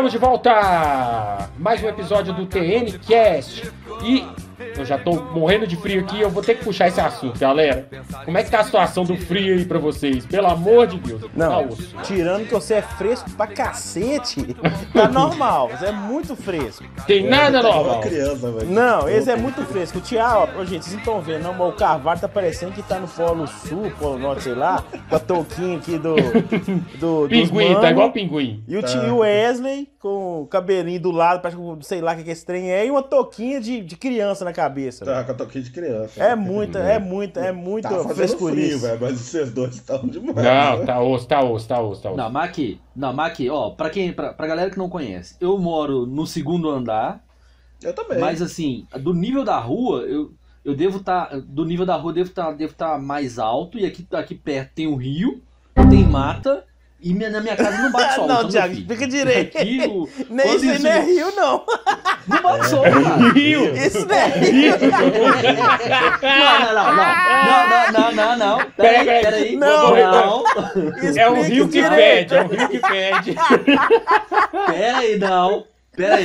Estamos de volta! Mais um episódio do TN Cast. E já tô morrendo de frio aqui, eu vou ter que puxar esse assunto, galera. Como é que tá a situação do frio aí pra vocês? Pelo amor de Deus. Não, Tá tirando que você é fresco pra cacete, tá normal. Você é muito fresco. Tem nada Tá igual normal. criança. Não, esse é muito fresco. O Thiago, ó, gente, vocês não estão vendo, não, mas o Carvalho tá parecendo que tá no Polo Sul, Polo Norte, sei lá, com a touquinha aqui do. do Pinguim, mano. tá igual pinguim. E o Tá. tio Wesley com o cabelinho do lado, parece que sei lá o que que esse trem é, e uma touquinha de, de criança na cabeça. Tá com a toquinha de criança. É muita, é muita, é muita Tá fazendo frio, frescurice. velho, mas vocês dois estão demais. Não, né? tá osso, tá osso, tá osso, tá osso. Não, mas aqui, não, mas aqui, ó, pra quem, pra, pra galera que não conhece, eu moro no segundo andar, Eu também. mas assim, do nível da rua, eu, eu devo estar, do nível da rua eu devo estar devo tá mais alto, e aqui, aqui perto tem um rio, tem mata, e minha, na minha casa não bate sol. Não, então, Thiago, explica direito. Aqui, o, Nem isso aí isso- não é rio, não. Não bate sol, cara. Rio! Isso não é rio. Não, não, não, não, não, não, não, não, Peraí, peraí, peraí. peraí, Não. não, É um rio que direito. fede, é um rio que fede. peraí, não, peraí.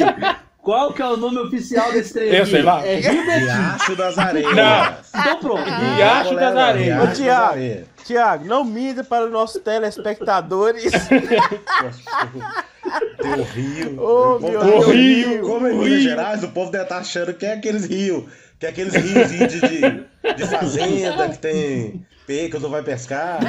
Qual que é o nome oficial desse trem Eu sei lá. É Rio Betim. Riacho das Areias. Não. Então pronto. Riacho das Areias. Ô. Areias. Tiago, não mida para os nossos telespectadores. Tem o rio. Ô, O povo meu tá- Deus. o Rio, Como é o Minas rio. Gerais, o povo deve estar achando que é aqueles rios. Que é aqueles rios de, de, de fazenda que tem peixe, não vai pescar.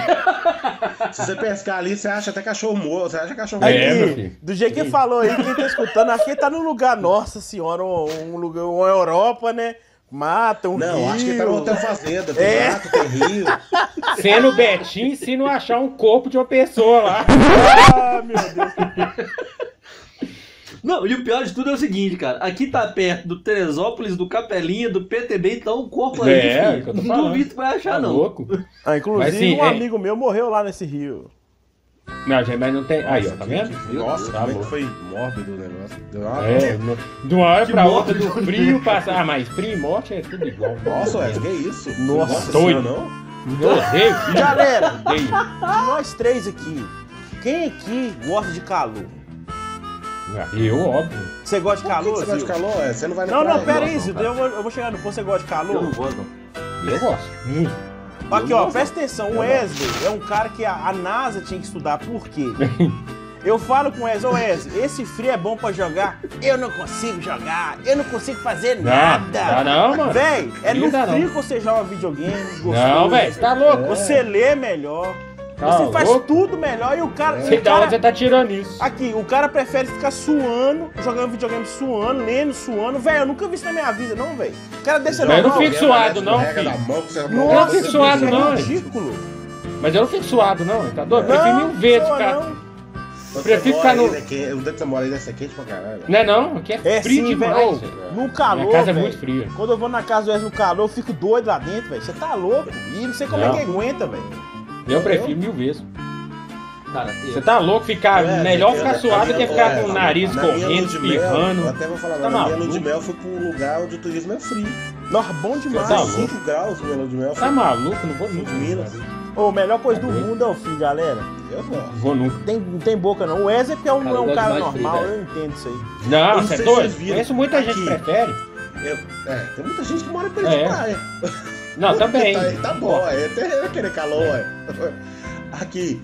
Se você pescar ali, você acha até cachorro morto. Você acha cachorro É, morto. filho. do jeito que ele falou aí, quem tá escutando, aqui tá num lugar, nossa senhora, um, um lugar, uma Europa, né? Mata, um Não, rio. acho que tá no hotel fazenda. Tem É. mato, tem rio. Sendo Betim, se não achar um corpo de uma pessoa lá. Ah, meu Deus. Não, e o pior de tudo é o seguinte, cara. Aqui tá perto do Teresópolis, do Capelinha, do PTB, então o corpo ali, É, é que eu tô não falando. duvido que vai achar, Tá não. louco? Ah, inclusive, Mas, assim, um é- amigo meu morreu lá nesse rio. Não, gente, mas não tem. Aí, ó, tá vendo? Nossa, Tá como é foi mórbido o negócio. Deu uma- É, no- de uma hora Que pra outra, do frio passar. Ah, mas frio e morte é tudo igual. Nossa, Wes, que isso? Nossa, Nossa doido. senhora, não? Eu odeio. Galera, Odeio. de nós três aqui, quem aqui gosta de calor? Eu, óbvio. Você gosta de calor, você gosta de calor? Wes? Você não vai na Não, não, pera aí. Eu vou, eu vou chegar no ponto. Você gosta de Eu não calor? gosto, não. Eu gosto. Muito. Aqui, ó, presta atenção. O Wesley é um cara que a, a NASA tinha que estudar. Por quê? Eu falo com o Wesley, ô Wesley, esse frio é bom pra jogar. Eu não consigo jogar, eu não consigo fazer Não, nada. dá não, mano. Véi, é no não. frio que você joga videogame, gostoso. Não, velho, você tá louco? Você lê melhor, Tá você faz louco? tudo melhor e o cara... Sei o da onde cara você tá tirando isso. Aqui, o cara prefere ficar suando, jogando videogame suando, lendo, suando. Velho, eu nunca vi isso na minha vida, não, velho. O cara desse Mas eu não fico suado, não, Escorrega filho. Eu não Nossa, fico suado, não, é hein? ridículo. Mas eu não fico suado, não. Tá doido? Eu prefiro mil vezes não. Quando Prefiro ficar no- né, que- O dia que você mora aí deve ser quente pra caralho. Não é não? Aqui é, É frio sim, demais. velho. velho. No calor, Minha casa é velho. muito fria. Quando eu vou na casa do Wesley no calor, eu fico doido lá dentro, velho. Você tá louco. E não sei como Não. é que aguenta, velho. Eu prefiro mil vezes. Cara, eu, Você tá louco ficar. É, melhor ficar eu- suado que ficar é, com o nariz correndo, mel, Eu espirrando. até vou falar, Tá na minha lua de maluco? mel fui pra um lugar onde o turismo é frio. Nossa, bom demais. Tá Tá louco. 5 graus minha lua de mel. Tá maluco? Não vou nunca. De Minas. Ô, a melhor coisa do mundo é o frio, galera. Eu. Não vou nunca. Tem, não tem boca, não. O Wesley é é um, Cara, é um cara frio, normal, velho. eu entendo isso aí. Não, não você é doido? Conheço muita gente que prefere. Eu- é, tem muita gente que mora perto É. de praia. Não, também. Tá, tá bom, é até querer calor, ué. Aqui,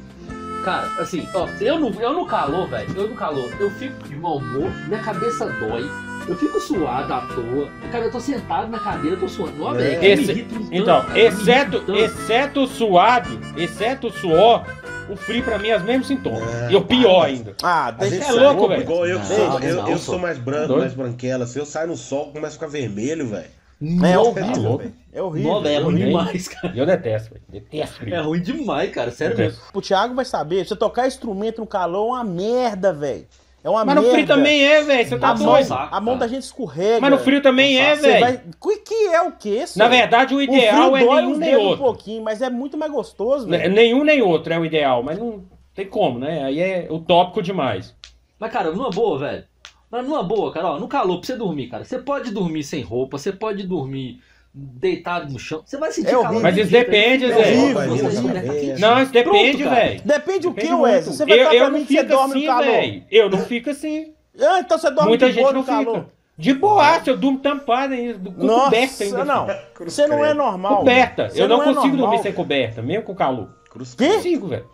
Cara, assim, ó, eu no, eu no calor, velho, eu no calor, eu fico de mau humor, minha cabeça dói, eu fico suado à toa. Cara, eu tô sentado na cadeira, eu tô suando. Ó, velho, Esse- tanto, Então, cara, exceto, exceto o suado, exceto o suor, o frio pra mim é os mesmos sintomas. É, e o pior ainda. Ah, deixa é louco, velho. Igual eu, Não, sou, não, eu, não, eu sou. mais branco, mais branquela. Se eu saio no sol, começa a ficar vermelho, velho. É Tá horrível, velho. É horrível. Velho, é ruim demais, cara. E eu detesto, velho. Detesto frio. É ruim demais, cara, sério mesmo. Detesto. O Thiago vai saber, você tocar instrumento no calor é uma merda, velho. É uma Mas merda. no frio também é, velho. Você tá A Nossa, mão, doido. saco, a mão da gente escorrega. Mas no frio também é, velho. vai- Que, que é o quê? Na senhor? verdade, o o ideal frio é dói nenhum nem dedos um outro. pouquinho, mas é muito mais gostoso, Né, velho. Nenhum nem outro é o ideal, mas não tem como, né? Aí é utópico demais. Mas, cara, numa boa, velho. Mas numa boa, cara, ó, no calor, pra você dormir, cara, você pode dormir sem roupa, você pode dormir deitado no chão. Você vai sentir É calor. Mas isso depende, aí. Zé. Não, isso depende, velho. Depende o que, Wesley? Você vai eu, falar eu pra não mim que você fico dorme assim, no calor. velho. Eu não fico assim. Ah, então você dorme Muita de gente boa não no calor. fica. De boaça, eu durmo tampado ainda, com coberta ainda. Nossa, não. Você não é normal. Coberta. Você eu não, é consigo normal. dormir sem coberta, mesmo com calor. Cruz Quê? Consigo, velho.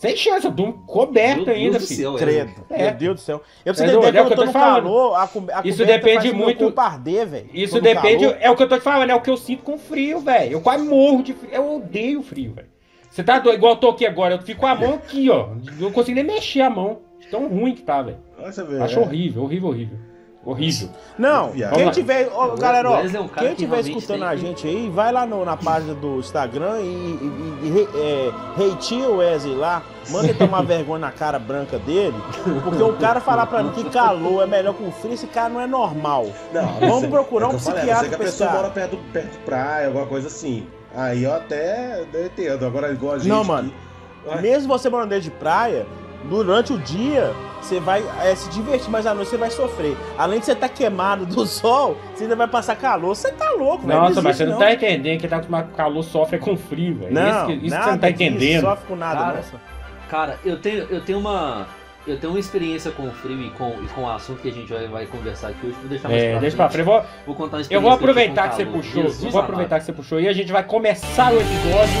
Sem chance, eu durmo coberto Meu ainda, Deus do filho. céu, Credo. É. Meu Deus do céu. Eu preciso É entender é o eu que tô eu tô falando. calor, a, co- a Isso depende muito- arder, velho. Isso depende, calor. é o que eu tô te falando, é o que eu sinto com frio, velho. Eu quase morro de frio. Eu odeio frio, velho. Você tá doido, igual eu tô aqui agora, eu fico com a mão aqui, ó. Não consigo nem mexer a mão. Tão ruim que tá, velho. Acho é. horrível, horrível, horrível. Horrível. Não, quem tiver, ó, O galera, ó, é um cara quem que tiver escutando a que- gente aí, vai lá no- na página do Instagram e, e, e, e é, hateia o Wesley lá, manda ele tomar vergonha na cara branca dele, porque o cara falar pra mim que calor é melhor que o frio, esse cara não é normal. Não, Vamos você- procurar é um que falei, psiquiatra Você que a pra esse pessoa cara. mora perto, do- perto de praia, alguma coisa assim. Aí eu até eu entendo. Agora, igual a gente. Não, mano. aqui- Mesmo você morando dentro de praia, durante o dia você vai é, se divertir, mas à noite você vai sofrer. Além de você estar queimado do sol, você ainda vai passar calor. Você tá louco, velho. Nossa, mas você não tá entendendo que tá com calor sofre com frio, velho. Não, isso que, isso que nada você não tá entendendo. Sofre com nada, Cara, nossa. Cara, eu tenho, eu tenho uma. Eu tenho uma experiência com o frio e com, e com o assunto que a gente vai, vai conversar aqui hoje. Vou deixar mais É, pra deixa pra frente. frente. Eu vou, Vou contar uma experiência eu vou aproveitar com que você puxou. Jesus vou amado. aproveitar que você puxou e a gente vai começar o episódio.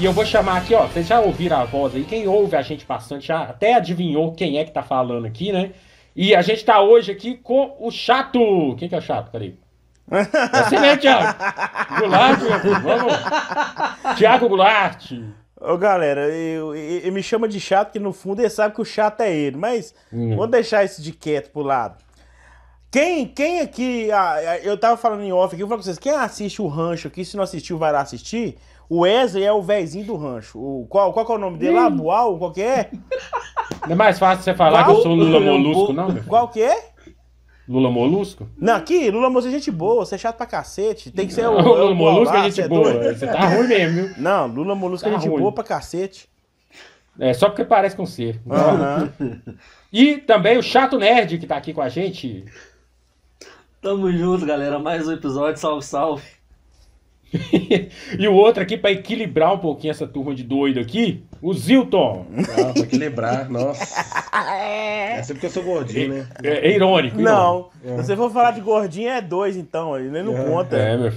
E eu vou chamar aqui, ó. Vocês já ouviram a voz aí? Quem ouve a gente bastante já até adivinhou quem é que tá falando aqui, né? E a gente tá hoje aqui com o chato. Quem que é o chato? Peraí. É você mesmo, Thiago. Goulart, meu filho. Vamos. Thiago Goulart. Ô galera, eu, eu- ele me chama de chato, porque no fundo ele sabe que o chato é ele, mas Hum. vou deixar esse de quieto pro lado. Quem, quem aqui, ah, eu tava falando em off aqui, eu vou falar com vocês, quem assiste o rancho aqui, se não assistiu, vai lá assistir. O Wesley é o vézinho do rancho. O, qual, qual que é o nome dele lá? Bual? Qual que é? Não é mais fácil você falar Qual? que eu sou Lula Molusco, não? Qual que é? Lula Molusco? Não, aqui, Lula Molusco é gente boa, você é chato pra cacete. Tem que ser o, O é Lula Bual Molusco lá, é gente é boa. Você tá ruim mesmo, viu? Não, Lula Molusco é Tá gente ruim. boa pra cacete. É só porque parece com ser. Aham. E também o Chato Nerd que tá aqui com a gente. Tamo junto, galera. Mais um episódio. Salve, salve. E o outro aqui pra equilibrar um pouquinho essa turma de doido aqui, o Zilton. Ah, pra equilibrar, nossa. É sempre porque eu sou gordinho, né? É, é irônico. irônico. Não, se você for falar de gordinho é dois então, ele nem não É. conta. É, meu.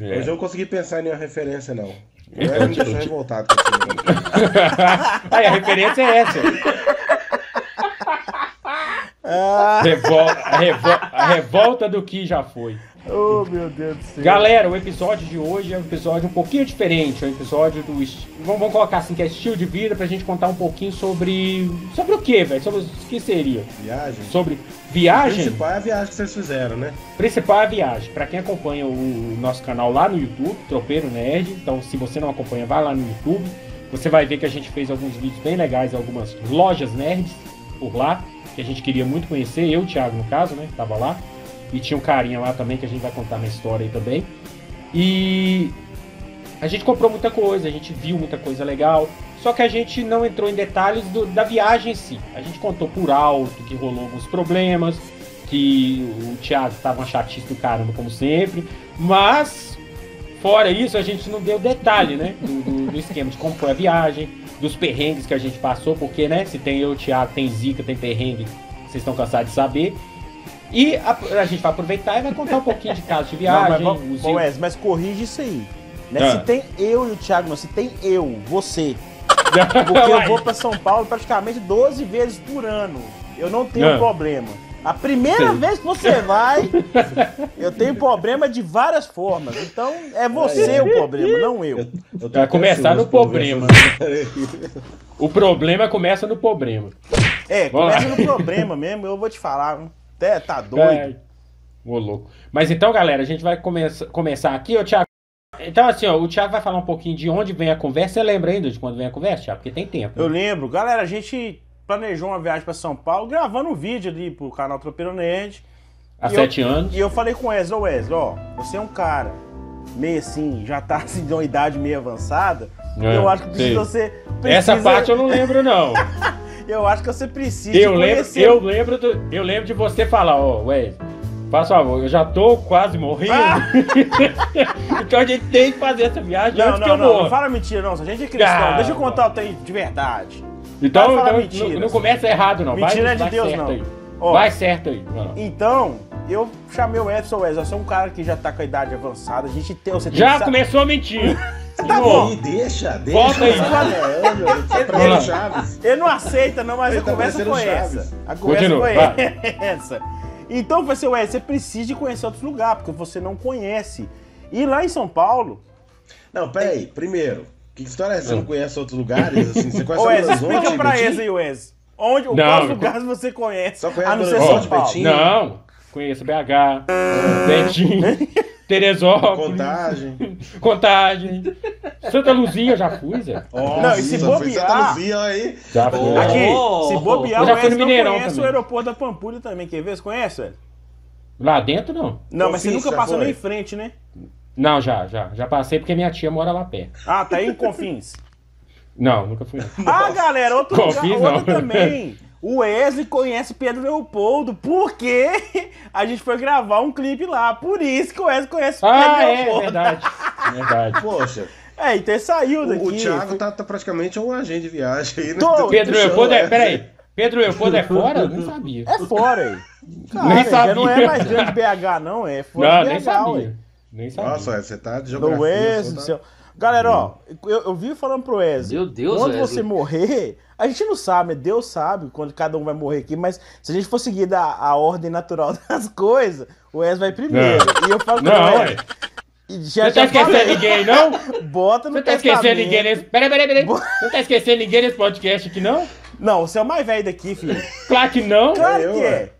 É. Hoje eu não consegui pensar em nenhuma referência, não. É, Eu me deixou revoltado. Aí a referência é essa. Ah, Revol- a, revol- a revolta do que já foi. Oh meu Deus do céu. Galera, o episódio de hoje é um episódio um pouquinho diferente. É um episódio do. Vamos, vamos colocar assim, que é estilo de vida, pra gente contar um pouquinho sobre. Sobre o que, velho? Sobre o que seria? Viagem. Sobre O viagem? principal é a viagem que vocês fizeram, né? Principal é a viagem. Pra quem acompanha o nosso canal lá no YouTube, Tropeiro Nerd. Então, se você não acompanha, vai lá no YouTube. Você vai ver que a gente fez alguns vídeos bem legais, algumas lojas nerds por lá, que a gente queria muito conhecer. Eu, o Thiago, no caso, né? que Tava lá. E tinha um carinha lá também que a gente vai contar na história aí também. E a gente comprou muita coisa, a gente viu muita coisa legal. Só que a gente não entrou em detalhes do- da viagem em si. A gente contou por alto que rolou alguns problemas, que o Thiago tava uma chatice do caramba, como sempre. Mas, fora isso, a gente não deu detalhe, né? Do, do- do esquema de como foi a viagem, dos perrengues que a gente passou, porque, né? Se tem eu, o Thiago, tem Zica, tem perrengue, vocês estão cansados de saber. E a, a gente vai aproveitar e vai contar um pouquinho de casos de Não, viagem. mas, os- bom, Wesley, mas corrige isso aí. Né? Ah. Se tem eu e o Thiago, não, se tem eu, você. Porque eu vou pra São Paulo praticamente 12 vezes por ano. Eu não tenho Ah. problema. A primeira Sim. vez que você vai, eu tenho problema de várias formas. Então é você o problema, não eu. Eu Vai começar no problema. essa- O problema começa no problema. É, Vamos começa lá. no problema mesmo, eu vou te falar. Até tá doido. É. Ô, louco. Mas então, galera, a gente vai começa, começar aqui, ô Thiago. Então, assim, ó, o Thiago vai falar um pouquinho de onde vem a conversa. Você lembra ainda de quando vem a conversa, Thiago? Porque tem tempo. Eu né? lembro. Galera, a gente planejou uma viagem pra São Paulo, gravando um vídeo ali pro canal Tropeiro Nerd. Há E eu- sete anos. E eu falei com o Wesley, ô Wesley, ó, você é um cara meio assim, já tá assim, de uma idade meio avançada. É, eu acho que sei. você precisa... Essa parte eu não lembro, não. Eu acho que você precisa Eu lembro, eu lembro, do- eu lembro de você falar, ó, Wesley, faz favor, eu já tô quase morrendo. Ah! então a gente tem que fazer essa viagem Não, antes que não, eu não, não morra. fala mentira não, se a gente é cristão, Ah, deixa eu contar o trem de verdade. Então, então não, não começa errado, não. Mentira vai, é de Deus, não. Aí. Ó. Vai certo aí. Lá. Então, eu chamei o Edson Wesley, você é um cara que já tá com a idade avançada, a gente tem... Você tem Já que começou a mentir. Tá bom. Ih, deixa, deixa. Volta aí. Tá. Ele não aceita, não, mas Ele a tá conversa foi Chaves. essa. A conversa Continua, foi vai. essa. Então, foi assim, ué, você precisa de conhecer outros lugares, porque você não conhece. E lá em São Paulo, Não, peraí. Primeiro, que história é essa? Você não conhece outros lugares? Assim, você conhece ô Wes, Belo Horizonte, explica pra eles aí, Wes. Onde, Não, quais eu- lugares você conhece? Só conhece a não ser São Paulo. Betim? Não, conheço BH, Betim, Teresópolis, Contagem. Contagem, Santa Luzia, eu já fui, Zé. Ó, Não, e se bobear- Santa Luzia, aí. Já fui. Aqui, Oh, se bobear, eu o já fui no Mineirão conhece o aeroporto da Pampulha também. Quer ver? Você conhece, velho? Lá dentro, não. Não, mas você nunca passou foi? nem em frente, né? Não, já, já. Já passei porque minha tia mora lá perto. Ah, tá aí em Confins. Não, nunca fui. não. Ah, galera, outro lugar, Confins, outra não. também. O Wesley conhece Pedro Leopoldo, porque a gente foi gravar um clipe lá. Por isso que o Wesley conhece Pedro Ah, é, Leopoldo. verdade. Verdade. Poxa, É, então ele saiu daqui. o, o Thiago tá, tá praticamente um agente de viagem aí, né? Tô. Pedro Leopoldo é. Peraí. Pedro Leopoldo é fora? Eu não sabia. É fora aí. Cara, Nem já não é sabia. mais dentro de BH, não. É fora Não, de nem BH, sabia. ué. Nem sabia. Nossa, você tá de Do geografia. Wesley do tá- céu. Galera, ó, eu, eu vi falando pro Wesley. Meu Deus, Quando Wesley. você morrer, a gente não sabe, Deus sabe quando cada um vai morrer aqui, mas se a gente for seguir da, a ordem natural das coisas, o Wesley vai primeiro. E eu falo Não, Wesley. ué. Já, Você tá esquecendo ninguém, não? Bota no Você tá esquecendo ninguém nesse. Peraí, peraí, peraí. Você não tá esquecendo ninguém nesse podcast aqui, não? Não, você é o mais velho daqui, filho. Claro que não. Claro eu, que é.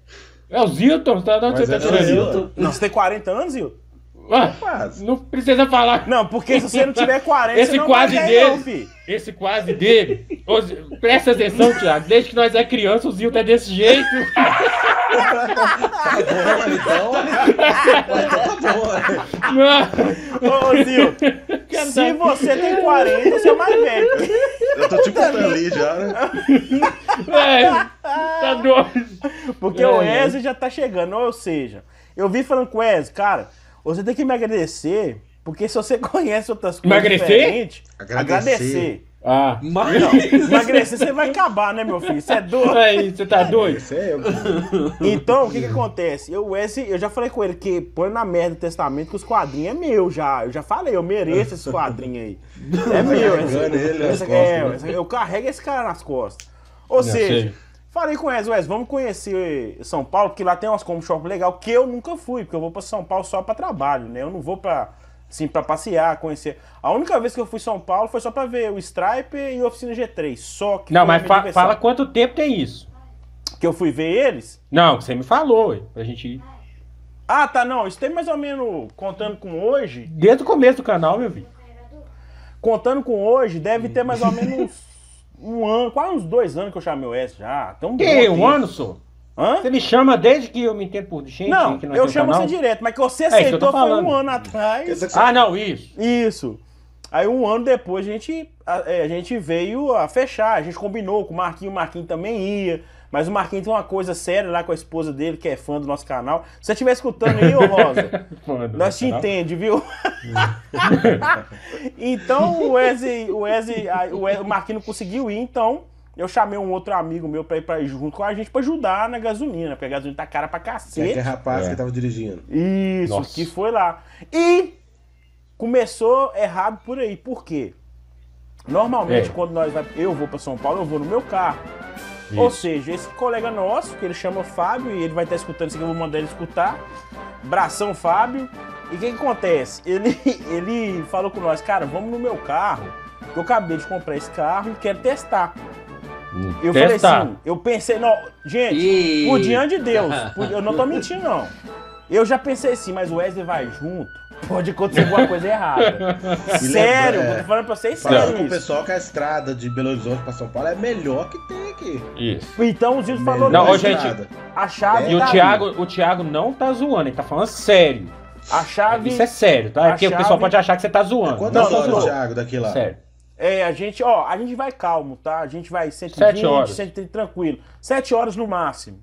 É o Zilton. Tá, de onde Mas você é tá Zilton. isso? Não, você tem 40 anos, Zil? Quase. não precisa falar. Não, porque se você não tiver 40, Esse você não quase vai não, dele. filho. Esse quase dele. Presta atenção, Thiago. Desde que nós é criança, o Zilton é desse jeito. Tá bom, então. Tá bom. Não. Ô, ô, Zil, se você tem 40, você é mais velho. Eu tô tipo ali já, né? É, tá doido. Porque É, o. Wesley já tá chegando, ou seja, eu vi falando com o Wesley, cara, você tem que me agradecer, porque se você conhece outras coisas Emagrecer? diferentes, Agradecer. agradecer. Ah. Mas... Emagrecer, você vai acabar, né, meu filho? Você é doido. Aí, você tá doido? Isso é eu. Então, o que que acontece? Eu, o Wesley, eu já falei com ele que põe na merda do testamento que os quadrinhos é meu já. Eu já falei, eu mereço esses quadrinhos aí. É meu. esse- nas esse- costas, é, né? esse- eu carrego esse cara nas costas. Ou seja, sei. Falei com o Wesley, Wesley, vamos conhecer São Paulo, que lá tem umas como shop legal, que eu nunca fui, porque eu vou pra São Paulo só pra trabalho, né? Eu não vou pra, assim, pra passear, conhecer. A única vez que eu fui São Paulo foi só pra ver o Stripe e o Oficina G3, só que Não, a mas fa- fala quanto tempo tem isso. que eu fui ver eles. Não, você me falou, pra gente ir. Ah, tá, não. Isso tem mais ou menos, contando com hoje, Desde o começo do canal, meu filho. contando com hoje, deve ter mais ou menos um ano, quase uns dois anos que eu chamei o S já. Tem um Que, um ano, só? Hã? Você me chama desde que eu me entendo por gente Não, que nós eu chamo canal? você direto, mas que você eu aceitou tô foi um ano atrás. Ah, não, isso. Isso. Aí um ano depois a gente, a, é, a gente veio a fechar, a gente combinou com o Marquinho, o Marquinho também ia. Mas o Marquinho tem uma coisa séria lá com a esposa dele, que é fã do nosso canal. Se você estiver escutando aí, ô Rosa, Nós te canal. entende, viu? então o Wesley, o Wesley, o Wesley- o Marquinhos não conseguiu ir, então eu chamei um outro amigo meu pra ir, pra ir junto com a gente pra ajudar na gasolina, porque a gasolina tá cara pra Que é cacete. aquele rapaz É. que tava dirigindo. Isso, Nossa. que foi lá. E começou errado por aí. Por quê? Normalmente, É. quando nós vai, eu vou pra São Paulo, eu vou no meu carro. Ou seja, esse colega nosso, que ele chama Fábio, e ele vai estar escutando isso aqui, eu vou mandar ele escutar. Bração Fábio. E o que, que acontece? Ele, ele falou com nós, cara, vamos no meu carro. que Eu acabei de comprar esse carro e quero testar. Eu falei Testar. assim, eu pensei, não, gente, E- por diante de Deus, por- eu não tô mentindo, não. Eu já pensei assim, mas o Wesley vai junto, pode acontecer alguma coisa errada. Sério, eu tô falando pra vocês sério com o pessoal que a estrada de Belo Horizonte pra São Paulo é melhor que tem aqui. Isso. Então o Zildo falou, Não, gente, a chave E o tá Thiago, ali. o Thiago não tá zoando, ele tá falando sério. a chave, Isso é sério, tá? É porque o pessoal chave- pode achar que você tá zoando. Quantas Não, horas, não. Thiago, daqui lá? Sério. é, a gente, ó, a gente vai calmo, tá? A gente vai 120, Sete horas. 130 tranquilo. Sete horas no máximo.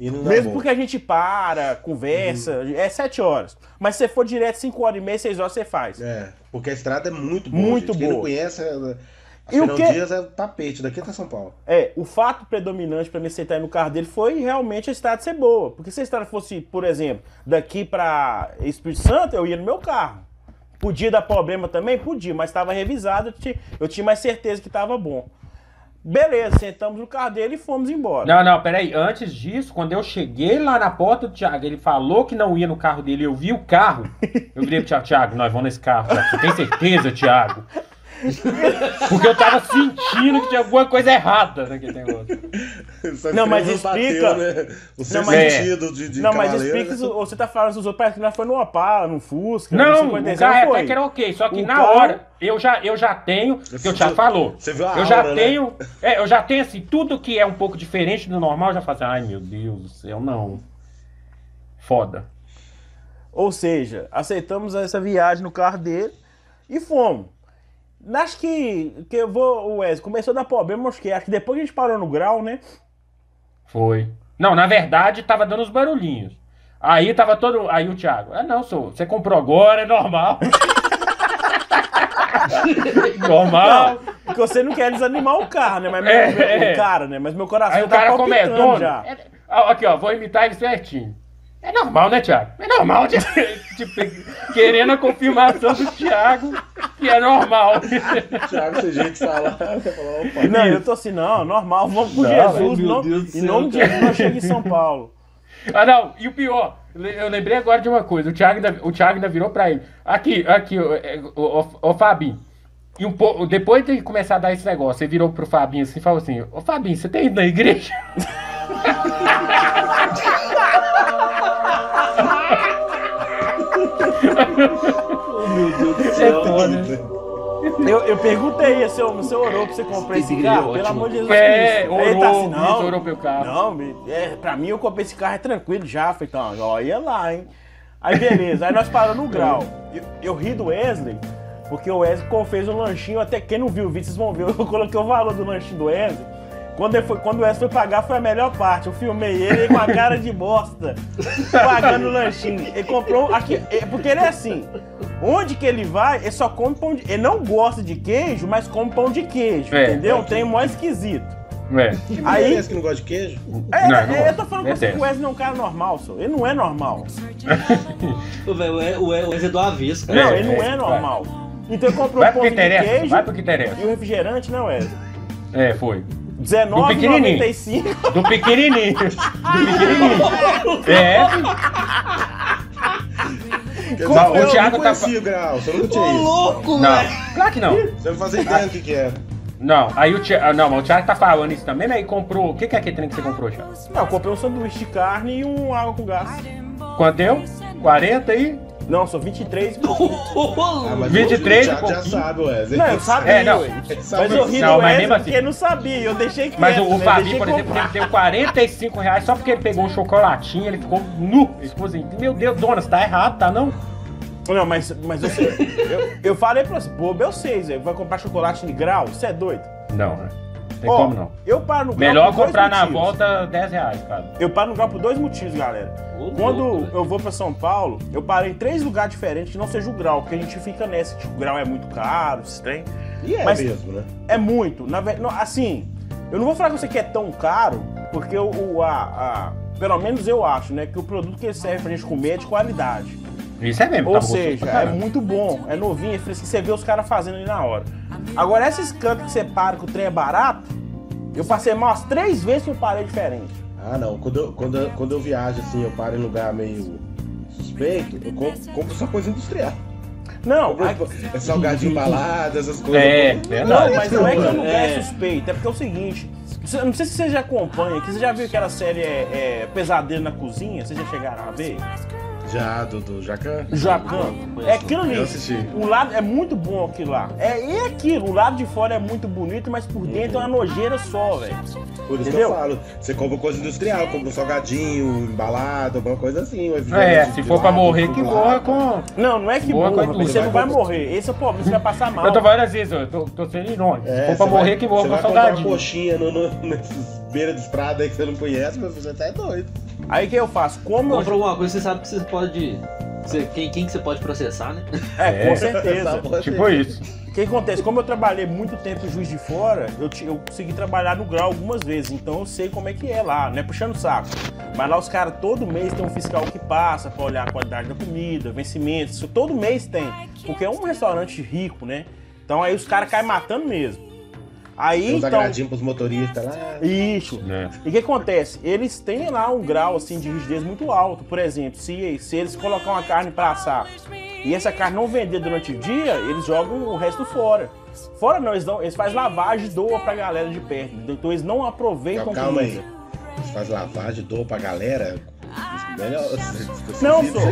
Mesmo porque a gente para, conversa, Uhum. é sete horas. Mas se você for direto 5 horas e meia, 6 horas, você faz. É, porque a estrada é muito boa. Muito gente. Quem não boa. conhece, é... E o que- Dias é tapete, daqui até São Paulo. É, o fato predominante pra me aceitar ir no carro dele foi realmente a estrada ser boa. Porque se a estrada fosse, por exemplo, daqui pra Espírito Santo, eu ia no meu carro. Podia dar problema também? Podia, mas estava revisado, eu tinha mais certeza que estava bom. Beleza, sentamos no carro dele e fomos embora. Não, não, peraí. Antes disso, quando eu cheguei lá na porta do Thiago, ele falou que não ia no carro dele, eu vi o carro. Eu virei pro Thiago, Thiago, nós vamos nesse carro. Você tem certeza, Thiago? Porque eu tava sentindo que tinha alguma coisa errada naquele negócio. Não, mas não explica- bateu, né? O seu Não, mas- sentido de, de não, mas explica, né? você tá falando dos outros, parece que nós foi no Opala, no Fusca, no Não, 56, o carro foi. até que era ok, só que O na carro- hora eu já, eu já tenho, que o Thiago falou. Você viu a Eu já aura, né? tenho, é, eu já tenho assim, tudo que é um pouco diferente do normal, eu já faço assim, ai meu Deus do céu, não. Foda. Ou seja, aceitamos essa viagem no carro dele e fomos. Acho que, que eu vou, o Wesley, começou a dar problema, acho que, acho que depois a gente parou no grau, né? Foi. Não, na verdade, tava dando os barulhinhos. Aí tava todo. Aí o Thiago, ah não, sou, você comprou agora, é normal. normal. Porque você não quer desanimar o carro, né? Mas meu, É, meu- é. o cara, né? Mas meu coração Aí o tá cara, como é palpitando dono. já. é- aqui, ó, vou imitar ele certinho. É normal, né, Thiago? É normal, tipo, tipo, querendo a confirmação do Thiago que é normal. Thiago, se a gente falar, você falar, opa. Não, eu tô assim, não, normal, vamos Não, Jesus, não, em nome de. Jesus, nós chegamos em São Paulo. Ah, não, e o pior, eu lembrei agora de uma coisa. O Thiago ainda, o Thiago ainda virou pra ele. Aqui, aqui, ô, é, ô, Fabinho. E um pouco, depois de começar a dar esse negócio, você virou pro Fabinho assim e falou assim: Ô Fabinho, você tem ido na igreja? Oh, meu Deus do É céu. foda. Eu, eu perguntei se eu orou pra você comprar esse Esse é carro, pelo amor de Jesus É, Cristo. Ele tá orou, assim, não, orou pelo carro. Não, me- é, pra mim eu comprei esse carro é tranquilo já. Falei, então, olha lá, hein. Aí beleza, aí nós paramos no grau. Eu, eu ri do Wesley, porque o Wesley fez um lanchinho, até quem não viu o vídeo, vocês vão ver, eu coloquei o valor do lanchinho do Wesley. Quando, ele foi, quando o Wesley foi pagar, foi a melhor parte. Eu filmei ele com a cara de bosta, pagando o lanchinho. Ele comprou. Aqui, é, porque ele é assim. Onde que ele vai, ele só come pão de. Ele não gosta de queijo, mas come pão de queijo. É. entendeu? Um trem mó esquisito. É. Que Aí- é que não gosta de queijo? É, Não, é, não eu gosto. tô falando É com você que o Wesley não é um cara normal, só. Ele não é normal. O We- o We- o Wesley é do avesso, cara. Não, É, ele não é, é normal. Então ele comprou Vai um pão de interessa, queijo vai pro que interessa. e o refrigerante, né, Wesley? É, foi. Pequenininho. R$19,95. Do pequenininho. Do pequenininho. É, Não, o eu Thiago não tá o grau, você nunca Ô, tinha isso. louco, não. velho. Claro que não. Você não fazia ideia do que que era. Não, aí o Thiago. Não, mas o Thiago tá falando isso também, mas aí comprou. O que, que é aquele trem que você comprou, Thiago? Não, eu comprei um sanduíche de carne e um água com gás. Quanto deu? 40 aí? Não, sou 23 Ô, louco. Ah, mas 23 o Thiago e já pouquinho. sabe, Wesley. Não, eu sabia, É, não. Mas eu ri Não, do mas Wesley assim- porque não sabia, eu deixei quieto. Mas o, o né? Fabinho, Deixei por exemplo, ele deu 45 reais só porque ele pegou um chocolatinho, ele ficou nu. Ele ficou assim, meu Deus, dona, você tá errado, tá não? Não, mas, mas eu, sei, eu, eu falei pra você, bobo, eu sei, Zé, vai comprar chocolate de grau? Você é doido? Não, né? Tem Ó, como não. Eu paro no grau Melhor por dois comprar na motivos. volta 10 reais, cara. Eu paro no grau por dois motivos, galera. Ô, Quando louco, velho. eu vou pra São Paulo, eu parei em três lugares diferentes que não seja o grau, porque a gente fica nessa, tipo, o grau é muito caro, esse trem. E é Mas- mesmo, né? É muito. Na ve- não, assim, eu não vou falar com você que é tão caro, porque o, o- a, a- pelo menos eu acho, né, que o produto que ele serve pra gente comer é de qualidade. Isso é mesmo, Ou tá seja, é muito bom, é novinho, é fresquinho, você vê os caras fazendo ali na hora. Agora, esses cantos que você para que o trem é barato, eu passei mal umas três vezes que eu parei diferente. Ah, não. Quando eu, quando, eu- quando eu viajo, assim, eu paro em lugar meio suspeito, eu compro, compro só coisa industrial. Não, a- É salgadinho embalado, essas coisas. É, Não, mas não é que o lugar é É. suspeito, é porque é o seguinte. Não sei se você já acompanha, que você já viu aquela série é, é, Pesadelo na Cozinha? Vocês já chegaram a ver? Já, do, do Jacan? Jacan. É aquilo ali. O lado é muito bom aquilo lá. É, é aquilo, o lado de fora é muito bonito, mas por dentro é uma nojeira só, velho. Por isso Entendeu? que eu falo. Você compra coisa industrial, compra um salgadinho, embalado, alguma coisa assim. É, refrigerante se for pra lado, morrer, tudo que morra com. Não, não é que morra, com a mas você indústria, não vai vai morrer. Esse é o problema, você vai passar mal. Eu tô às vezes, eu tô, tô sendo irônico. É, se for pra você morrer, vai- que morra você com vai comprar uma salgadinho. coxinha no, no, nesses beiras de estrada aí que você não conhece, mas você tá doido. Aí o que eu faço? Como eu... Compra alguma coisa, você sabe que você pode. você- quem, quem que você pode processar, né? É, com certeza. Essa Tipo isso. O que acontece? Como eu trabalhei muito tempo em Juiz de Fora, eu, eu consegui trabalhar no grau algumas vezes, então eu sei como é que é lá, não é puxando o saco. Mas lá os caras todo mês tem um fiscal que passa pra olhar a qualidade da comida, vencimentos, isso todo mês tem. Porque é um restaurante rico, né? Então aí os caras caem matando mesmo. Aí então. agradinhos pros motoristas lá. Isso. É. E o que acontece? Eles têm lá um grau assim de rigidez muito alto. Por exemplo, se, se eles colocar uma carne para assar e essa carne não vender durante o dia, eles jogam o resto fora. Fora não, eles, dão, eles fazem lavagem e doam pra galera de perto. Então eles não aproveitam Calma, calma comida. aí. Você faz lavagem, doa pra galera. Melhor. Não, sou.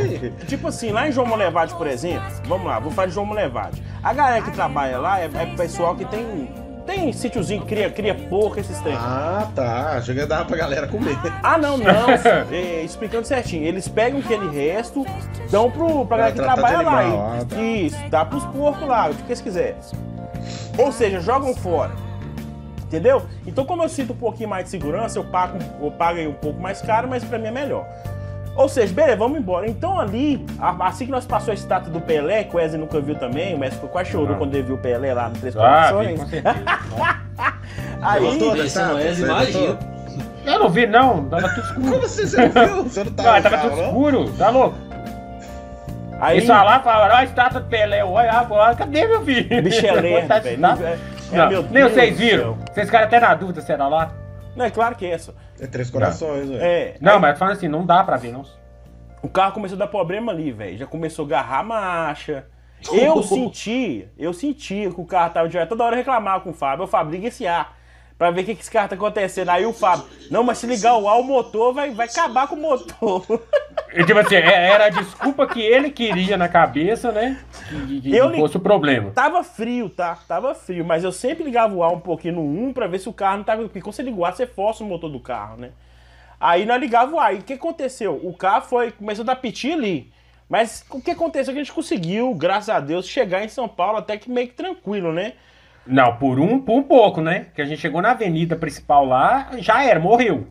Tipo assim, lá em João Molevade, por exemplo, vamos lá, vou falar de João Molevade. A galera que trabalha lá é, é pessoal que tem, tem sítiozinho, cria, cria porco, esses trem. Ah, tá. Chega a dar pra galera comer. Ah, não, não. é, explicando certinho. Eles pegam aquele resto, dão pro, pra galera que trabalha lá. animal, e- ah, tá. Isso, dá pros porcos lá, o que eles quiserem. Ou seja, jogam fora. Entendeu? Então, como eu sinto um pouquinho mais de segurança, eu pago, eu pago aí um pouco mais caro, mas pra mim é melhor. Ou seja, beleza, vamos embora. Então ali, a- assim que nós passou a estátua do Pelé, que o Wesley nunca viu também, o Messi ficou quase chorou Ah. quando ele viu o Pelé lá no Três Ah, certeza. Aí, não é? Você imagina. Eu não vi, não. Tava tudo escuro. Como assim você não viu? Você não Ah, no tava tudo não? escuro. Tá louco? aí, Eles falaram, falaram, ó, a estátua do Pelé. Olha, agora, cadê meu filho? bicho é essa velho. É- é, Não, nem vocês viram. Vocês ficaram até na dúvida se era lá. Não, é claro que é isso. É três corações, velho. É, Não, aí mas falando assim, não dá pra ver, não. o carro começou a dar problema ali, velho. Já começou a agarrar marcha. Eu senti, eu senti que o carro tava de toda hora reclamava com o Fábio. Ô, Fábio, liga esse ar. Pra ver o que, que esse carro tá acontecendo. Aí o Fábio, não, mas se ligar o ar, o motor vai, vai acabar com o motor. E, tipo assim, é- era a desculpa que ele queria na cabeça, né? Que, que Eu fosse o problema. Tava frio, tá? Tava frio, mas eu sempre ligava o ar um pouquinho no 1 pra ver se o carro não tava. Porque quando você liga o ar, você força o motor do carro, né? Aí nós ligava o ar. E o que aconteceu? O carro foi. Começou a dar piti ali. Mas o que aconteceu? é Que a gente conseguiu, graças a Deus, chegar em São Paulo até que meio que tranquilo, né? Não, por um, por um pouco, né? Que a gente chegou na avenida principal lá, já era, morreu.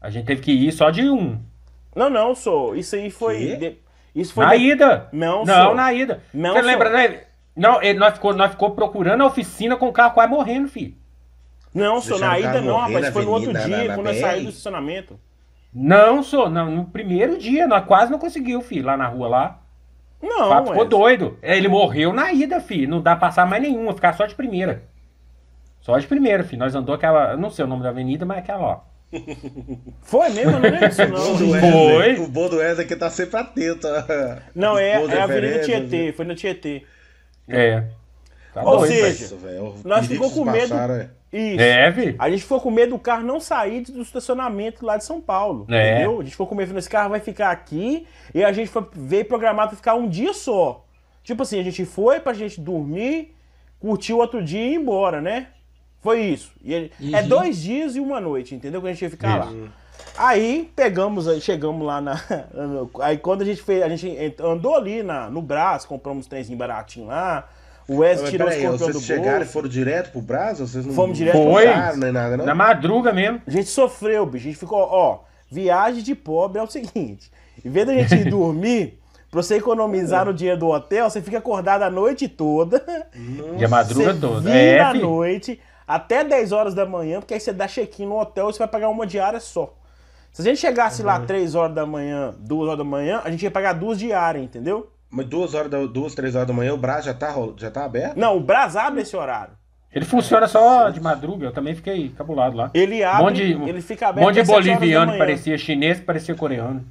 A gente teve que ir só de um. Não, não, sou. Isso aí foi. De- Isso foi. na de- ida. Não, Não, sou. na ida. Não, Você sou. lembra, né? Não, ele, nós, ficou, nós ficou procurando a oficina com o carro quase morrendo, filho. Não, sou. Na ida não, rapaz. Foi no outro dia, na- na quando nós saímos do estacionamento. Não, sou. Não, no primeiro dia, nós quase não conseguiu, filho, lá na rua lá. Não, O Fábio ficou doido. Ele morreu na ida, filho. Não dá pra passar mais nenhuma, ficar só de primeira. Só de primeira, filho. Nós andou aquela. Não sei o nome da avenida, mas é aquela, ó. Foi mesmo, não é isso bom não. Foi. O bom do Wesley é que tá sempre atento. Não, é, é a Avenida referências, né? Tietê, foi na Tietê. É. Tá Ou doido. seja, Isso, velho. nós ficou com medo- passaram, é. Isso. É, filho. A gente ficou com medo do carro não sair do estacionamento lá de São Paulo. É. Entendeu? A gente ficou com medo, esse carro vai ficar aqui e a gente foi, veio programado pra ficar um dia só. Tipo assim, a gente foi pra gente dormir, curtir o outro dia e ir embora, né? Foi isso. E ele- É Uhum. dois dias e uma noite, entendeu? Que a gente ia ficar Isso. lá. Aí pegamos, chegamos lá na. Aí quando a gente fez, a gente ent- andou ali na, no Brás, compramos um trenzinho baratinho lá. O Wes Mas tirou os peraí, escorpião do vocês chegaram e foram direto pro Brás? Vocês não Fomos direto pro. Brás? Nem nada, não? Na madruga mesmo. A gente sofreu, bicho. A gente ficou, ó, viagem de pobre é o seguinte: em vez da gente ir dormir, pra você economizar no dia do hotel, você fica acordado a noite toda. E a madruga toda. vira É, à filho. noite até 10 horas da manhã, porque aí você dá check-in no hotel e você vai pagar uma diária só. Se a gente chegasse Uhum. lá 3 horas da manhã, 2 horas da manhã, a gente ia pagar duas diárias, entendeu? Mas duas horas, da- duas, três horas da manhã, o Brás já tá, já tá aberto? Não, o Brás abre esse horário. Ele funciona só de madruga. Eu também fiquei cabulado lá. Ele abre, de- ele fica Um aberto monte de até 7 horas da boliviano que parecia chinês, que parecia coreano.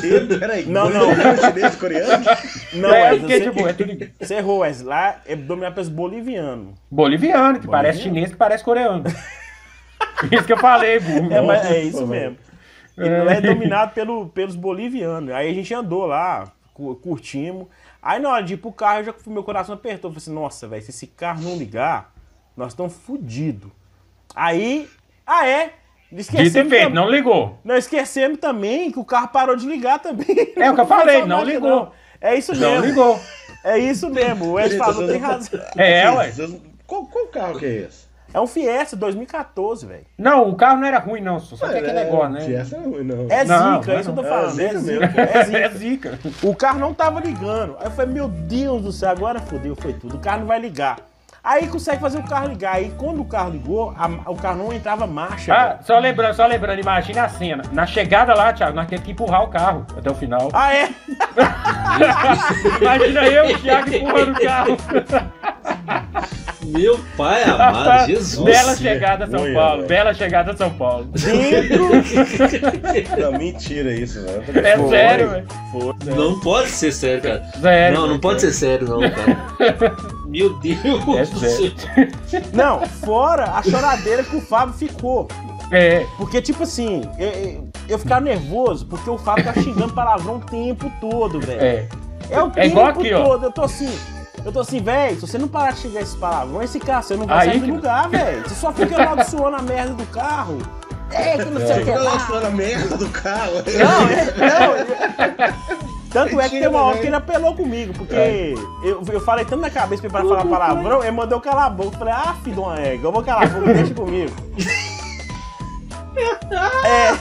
Que? Peraí, Não, não. chinês, coreano? Não, é, Wesley, porque, você, tipo, é tudo você errou, Wesley. Lá é dominado pelos bolivianos. boliviano, que parece Boliviano? chinês, que parece coreano. Isso que eu falei, burro. É, mas é isso mesmo. Ele lá é dominado pelo, pelos bolivianos. Aí a gente andou lá, curtimos. Aí na hora de ir pro carro, eu já, meu coração apertou. Eu falei assim, nossa, velho, se esse carro não ligar, nós estamos fodidos. Aí, ah é? Dito Esquecemos feito, não ligou. Não esquecemos também que o carro parou de ligar também. É o que eu falei, não ligou. não. É isso Não mesmo. ligou. É isso mesmo. O Wes Gente, falou, tem não- razão. É, ué. Qual, qual carro que é esse? É um Fiesta 2014, velho. Não, o carro não era ruim, não. Só tem aquele É, negócio, né? Fiesta não é ruim, não. É Não, zica, é isso que eu tô não. falando. É É zica é zica. É zica. O carro não tava ligando. Aí eu falei, meu Deus do céu, agora fodeu, foi tudo. O carro não vai ligar. Aí consegue fazer o carro ligar. Aí quando o carro ligou, a- o carro não entrava marcha. Ah, velho. só lembrando, só lembrando, imagina a cena. Na chegada lá, Thiago, nós temos que empurrar o carro até o final. Ah, é? Imagina eu o Thiago empurrando o carro. Meu pai amado, Jesus. Bela chegada a São Paulo, velho. bela chegada a São Paulo. Dentro. Não, mentira isso, velho. É Foi. sério, velho. Não pode ser sério, cara. Sério. Não, não pode ser sério, não, cara. Meu Deus É do sério. céu. Não, fora a choradeira que o Fábio ficou. É. Porque, tipo assim, eu, eu, eu ficava nervoso porque o Fábio tá xingando palavrão o tempo todo, velho. É. É o É tempo igual aqui, ó. todo. Eu tô assim. Eu tô assim, velho, se você não parar de xingar esses palavrões, esse carro, você não vai Aí sair do que- lugar, velho. Você só fica amaldiçoando a merda do carro. É, que não sei o que Fica lá. lançando a merda do carro. Não, é, não. Tanto é que tem uma hora que ele apelou comigo, porque É. eu, eu falei tanto na cabeça pra ele falar palavrão, ele mandou eu calar a boca. Eu falei, ah, filho de uma égua, eu vou calar a boca, deixa comigo. É.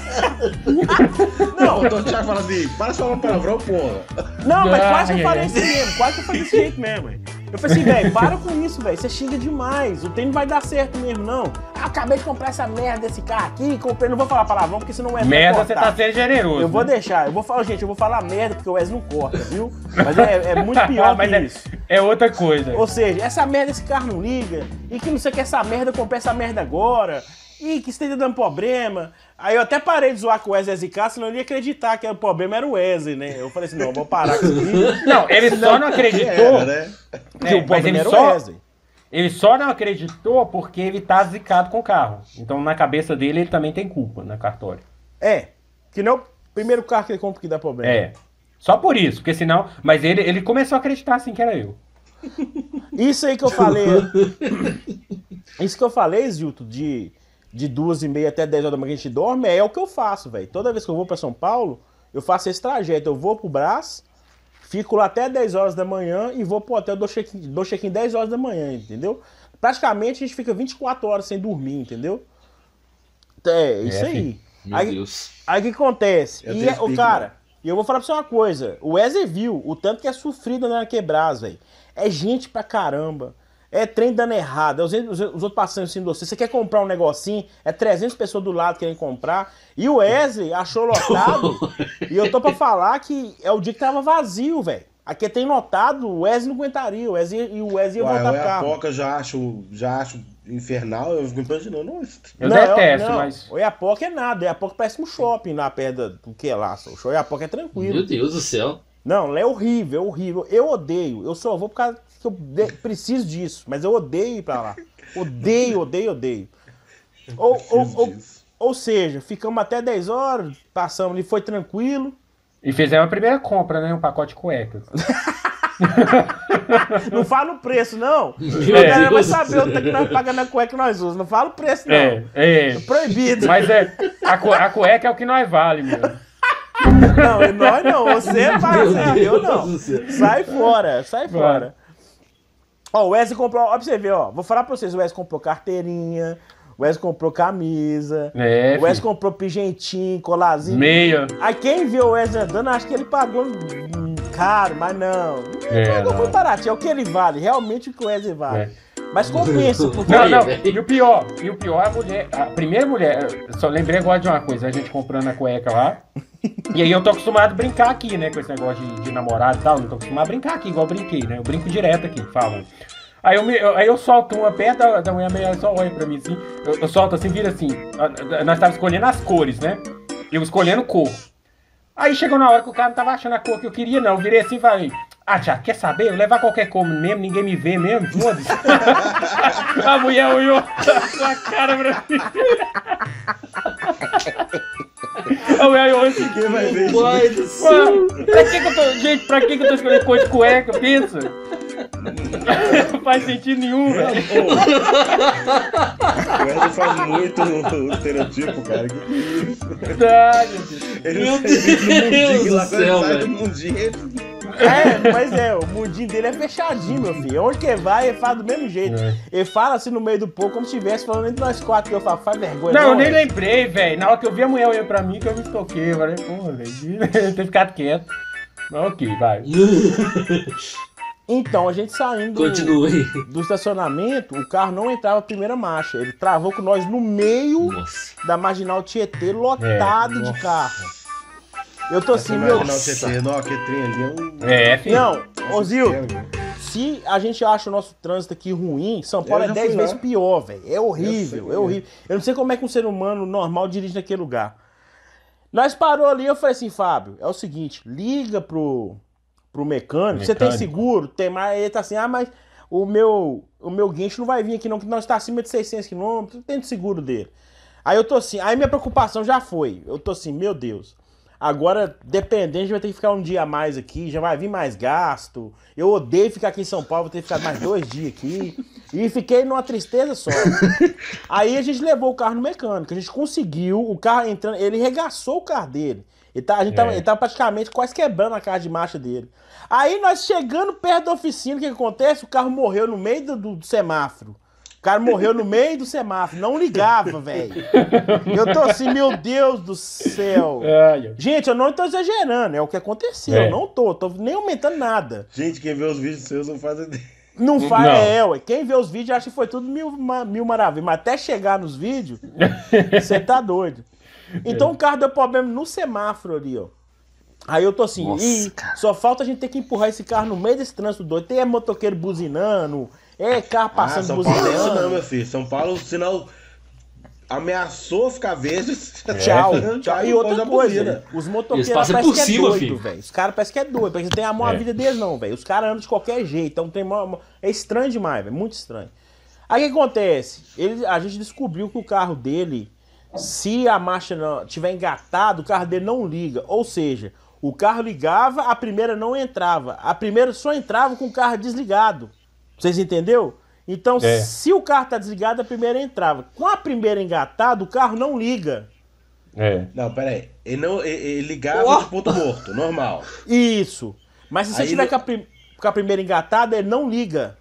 Não, o Thiago fala assim, para de falar palavrão, porra. Não, mas quase que eu falei ai. isso mesmo, quase que eu falei desse jeito mesmo. velho. Eu falei assim, velho, para com isso, velho. Você xinga demais. O trem não vai dar certo mesmo, não. Ah, acabei de comprar essa merda desse carro aqui, comprei, não vou falar palavrão, porque senão é Merda, você tá sendo generoso. Eu vou né? deixar, eu vou falar, gente, eu vou falar merda porque o Wes não corta, viu? Mas é, é muito pior Mas que é, isso. é outra coisa. Ou seja, essa merda esse carro não liga, e que não sei o que essa merda, eu comprei essa merda agora, e que esteja dando problema. Aí eu até parei de zoar com o Wesley ZK, senão eu ia acreditar que o problema era o Wesley, né? Eu falei assim, não, eu vou parar com isso. Não, ele só não acreditou. Era, né? que É, o mas problema ele era o só, Wesley. ele só não acreditou porque ele tá zicado com o carro. Então na cabeça dele ele também tem culpa na cartório. É, que não é o primeiro carro que ele compra que dá problema. É. Só por isso, porque senão. Mas ele, ele começou a acreditar assim que era eu. Isso aí que eu falei. isso que eu falei, Zilton, de, de duas e meia até 10 horas da manhã que a gente dorme, é o que eu faço, velho. Toda vez que eu vou pra São Paulo, eu faço esse trajeto. Eu vou pro Brás, fico lá até 10 horas da manhã e vou pro hotel, dou check-in dou check 10 horas da manhã, entendeu? Praticamente a gente fica 24 horas sem dormir, entendeu? É, isso É, aí. Meu Aí, Deus. Aí o que acontece? Eu E, é- o pique, cara, e eu vou falar pra você uma coisa: o Wesley viu o tanto que é sofrido na Quebras, velho. É gente pra caramba. É trem dando errado. é Os, os, os outros passando assim de você. Você quer comprar um negocinho, é 300 pessoas do lado querem comprar. E o Wesley achou lotado. e eu tô pra falar que é o dia que tava vazio, velho. Aqui tem lotado, o Wesley não aguentaria. O Wesley, e o Wesley ia voltar o pro carro. Iapoca eu já acho, já acho infernal, eu fico imaginando. Nossa. Eu detesto, mas. O Iapoca é nada. O Iapoca parece um shopping lá perto do que lá. O show Iapoca é tranquilo. Meu Deus do céu. Não, é horrível, é horrível. Eu odeio. Eu só vou por causa que eu de- preciso disso. Mas eu odeio ir pra lá. Odeio, odeio, odeio. Ou, ou, ou, ou seja, ficamos até 10 horas, passamos ali, foi tranquilo. E fizemos a primeira compra, né? Um pacote de cuecas. Não fala o preço, não. Meu A galera vai saber o que nós pagamos na cueca que nós usamos. Não fala o preço, não. É, é. Proibido. Mas é. A, cu- a cueca é o que nós vale, meu. Não, e nós não. Você vai, Zé, eu não. Sai fora, sai fora. Ó, o Wesley comprou, ó, pra você ver, ó. Vou falar pra vocês, o Wesley comprou carteirinha, o Wesley comprou camisa, É, o Wesley filho. comprou pigentinho, colarzinho. Meia. Aí quem viu o Wesley andando, acho que ele pagou hum, caro, mas não. É, não pagou não. muito barato, é o que ele vale, realmente o que o Wesley vale. É. Mas compensa, porque... Não, não. E o pior, e o pior, a mulher, a primeira mulher, só lembrei agora de uma coisa, a gente comprando a cueca lá. E aí eu tô acostumado a brincar aqui, né, com esse negócio de, de namorado e tal, não tô acostumado a brincar aqui, igual eu brinquei, né? Eu brinco direto aqui, falando. Aí eu, me- eu- aí eu solto uma perto da, da mulher, a mulher só olha pra mim assim, eu, eu solto assim, vira assim, nós tava escolhendo as cores, né? Eu escolhendo cor. Aí chegou na hora que o cara não tava achando a cor que eu queria, não. Eu virei assim e falei, ah, Tiago, quer saber? Eu levar qualquer cor mesmo, ninguém me vê mesmo, foda-se. a mulher olhou a cara pra mim. A mulher olhou assim, Quem vai ver? Pai do céu. Pra que, que eu tô. Gente, pra que, que eu tô escolhendo cor de cueca? Pensa. Não faz sentido nenhum, velho. O Wesley faz muito o estereotipo, cara. Que que é isso? Meu Deus. Do céu, velho. É, mas é, o mundinho dele é fechadinho, meu filho. Onde que vai, ele fala do mesmo jeito. É. Ele fala assim no meio do povo, como se estivesse falando entre nós quatro, que eu falo, faz vergonha. Não, eu nem é. lembrei, velho. Na hora que eu vi a mulher olhando pra mim, que eu me toquei. Eu falei, porra, velho, ter ficado quieto. Mas ok, vai. Então, a gente saindo do, Continue. do estacionamento, o carro não entrava a primeira marcha. Ele travou com nós no meio Nossa. da marginal Tietê, lotado É, de nossa. carro. Eu tô assim, meu. Não, não, trem ali é um. É, filho. Não, ô Zil, se a gente acha o nosso trânsito aqui ruim, São Paulo é já 10 fui lá. vezes pior, velho. É horrível, sei, é horrível. Eu não sei como é que um ser humano normal dirige naquele lugar. Nós parou ali, eu falei assim, Fábio, é o seguinte, liga pro, pro mecânico. Você tem seguro? Tem, mas ele tá assim, ah, mas o meu, o meu guincho não vai vir aqui não, que nós tá acima de 600 quilômetros, tem de seguro dele. Aí eu tô assim, aí minha preocupação já foi. Eu tô assim, meu Deus. Agora, dependente, a gente vai ter que ficar um dia a mais aqui, já vai vir mais gasto. Eu odeio ficar aqui em São Paulo, vou ter que ficar mais dois dias aqui. E fiquei numa tristeza só. Aí a gente levou o carro no mecânico, a gente conseguiu, o carro entrando, ele regaçou o carro dele. Ele, tá, a gente tava, É. ele tava praticamente quase quebrando a caixa de marcha dele. Aí nós chegando perto da oficina, o que, que acontece? O carro morreu no meio do- do semáforo. O cara morreu no meio do semáforo, não ligava, velho. Eu tô assim, meu Deus do céu. Ai, ai. Gente, eu não tô exagerando, é o que aconteceu. É. Eu não tô, tô nem aumentando nada. Gente, quem vê os vídeos seus não faz ideia. Não faz, Não. é, ué. Quem vê os vídeos acha que foi tudo mil, mil maravilhas. Mas até chegar nos vídeos, você tá doido. Então o carro deu problema no semáforo ali, ó. Aí eu tô assim, Nossa, e só falta a gente ter que empurrar esse carro no meio desse trânsito doido. Tem é motoqueiro buzinando, é carro Ah, passando São Paulo é isso não, buzinando. meu filho. São Paulo, o sinal ameaçou ficar verde. Tchau, É. tchau. E pôs outra a coisa, os motoqueiros parecem por que é cima, doido, filho. velho. Os caras parecem que é doido, porque tem amor a É. vida deles não, velho. Os caras andam de qualquer jeito, então tem é estranho demais, velho, muito estranho. Aí o que acontece? Ele, a gente descobriu que o carro dele, se a marcha não tiver engatado, o carro dele não liga. Ou seja, o carro ligava, a primeira não entrava. A primeira só entrava com o carro desligado. Vocês entenderam? Então, É. se o carro tá desligado, a primeira entrava. Com a primeira engatada, o carro não liga. É. Não, pera aí. Ele, não, ele, ele ligava Ó. de ponto morto, normal. Isso. Mas se você Aí tiver no- com, a prim- com a primeira engatada, ele não liga.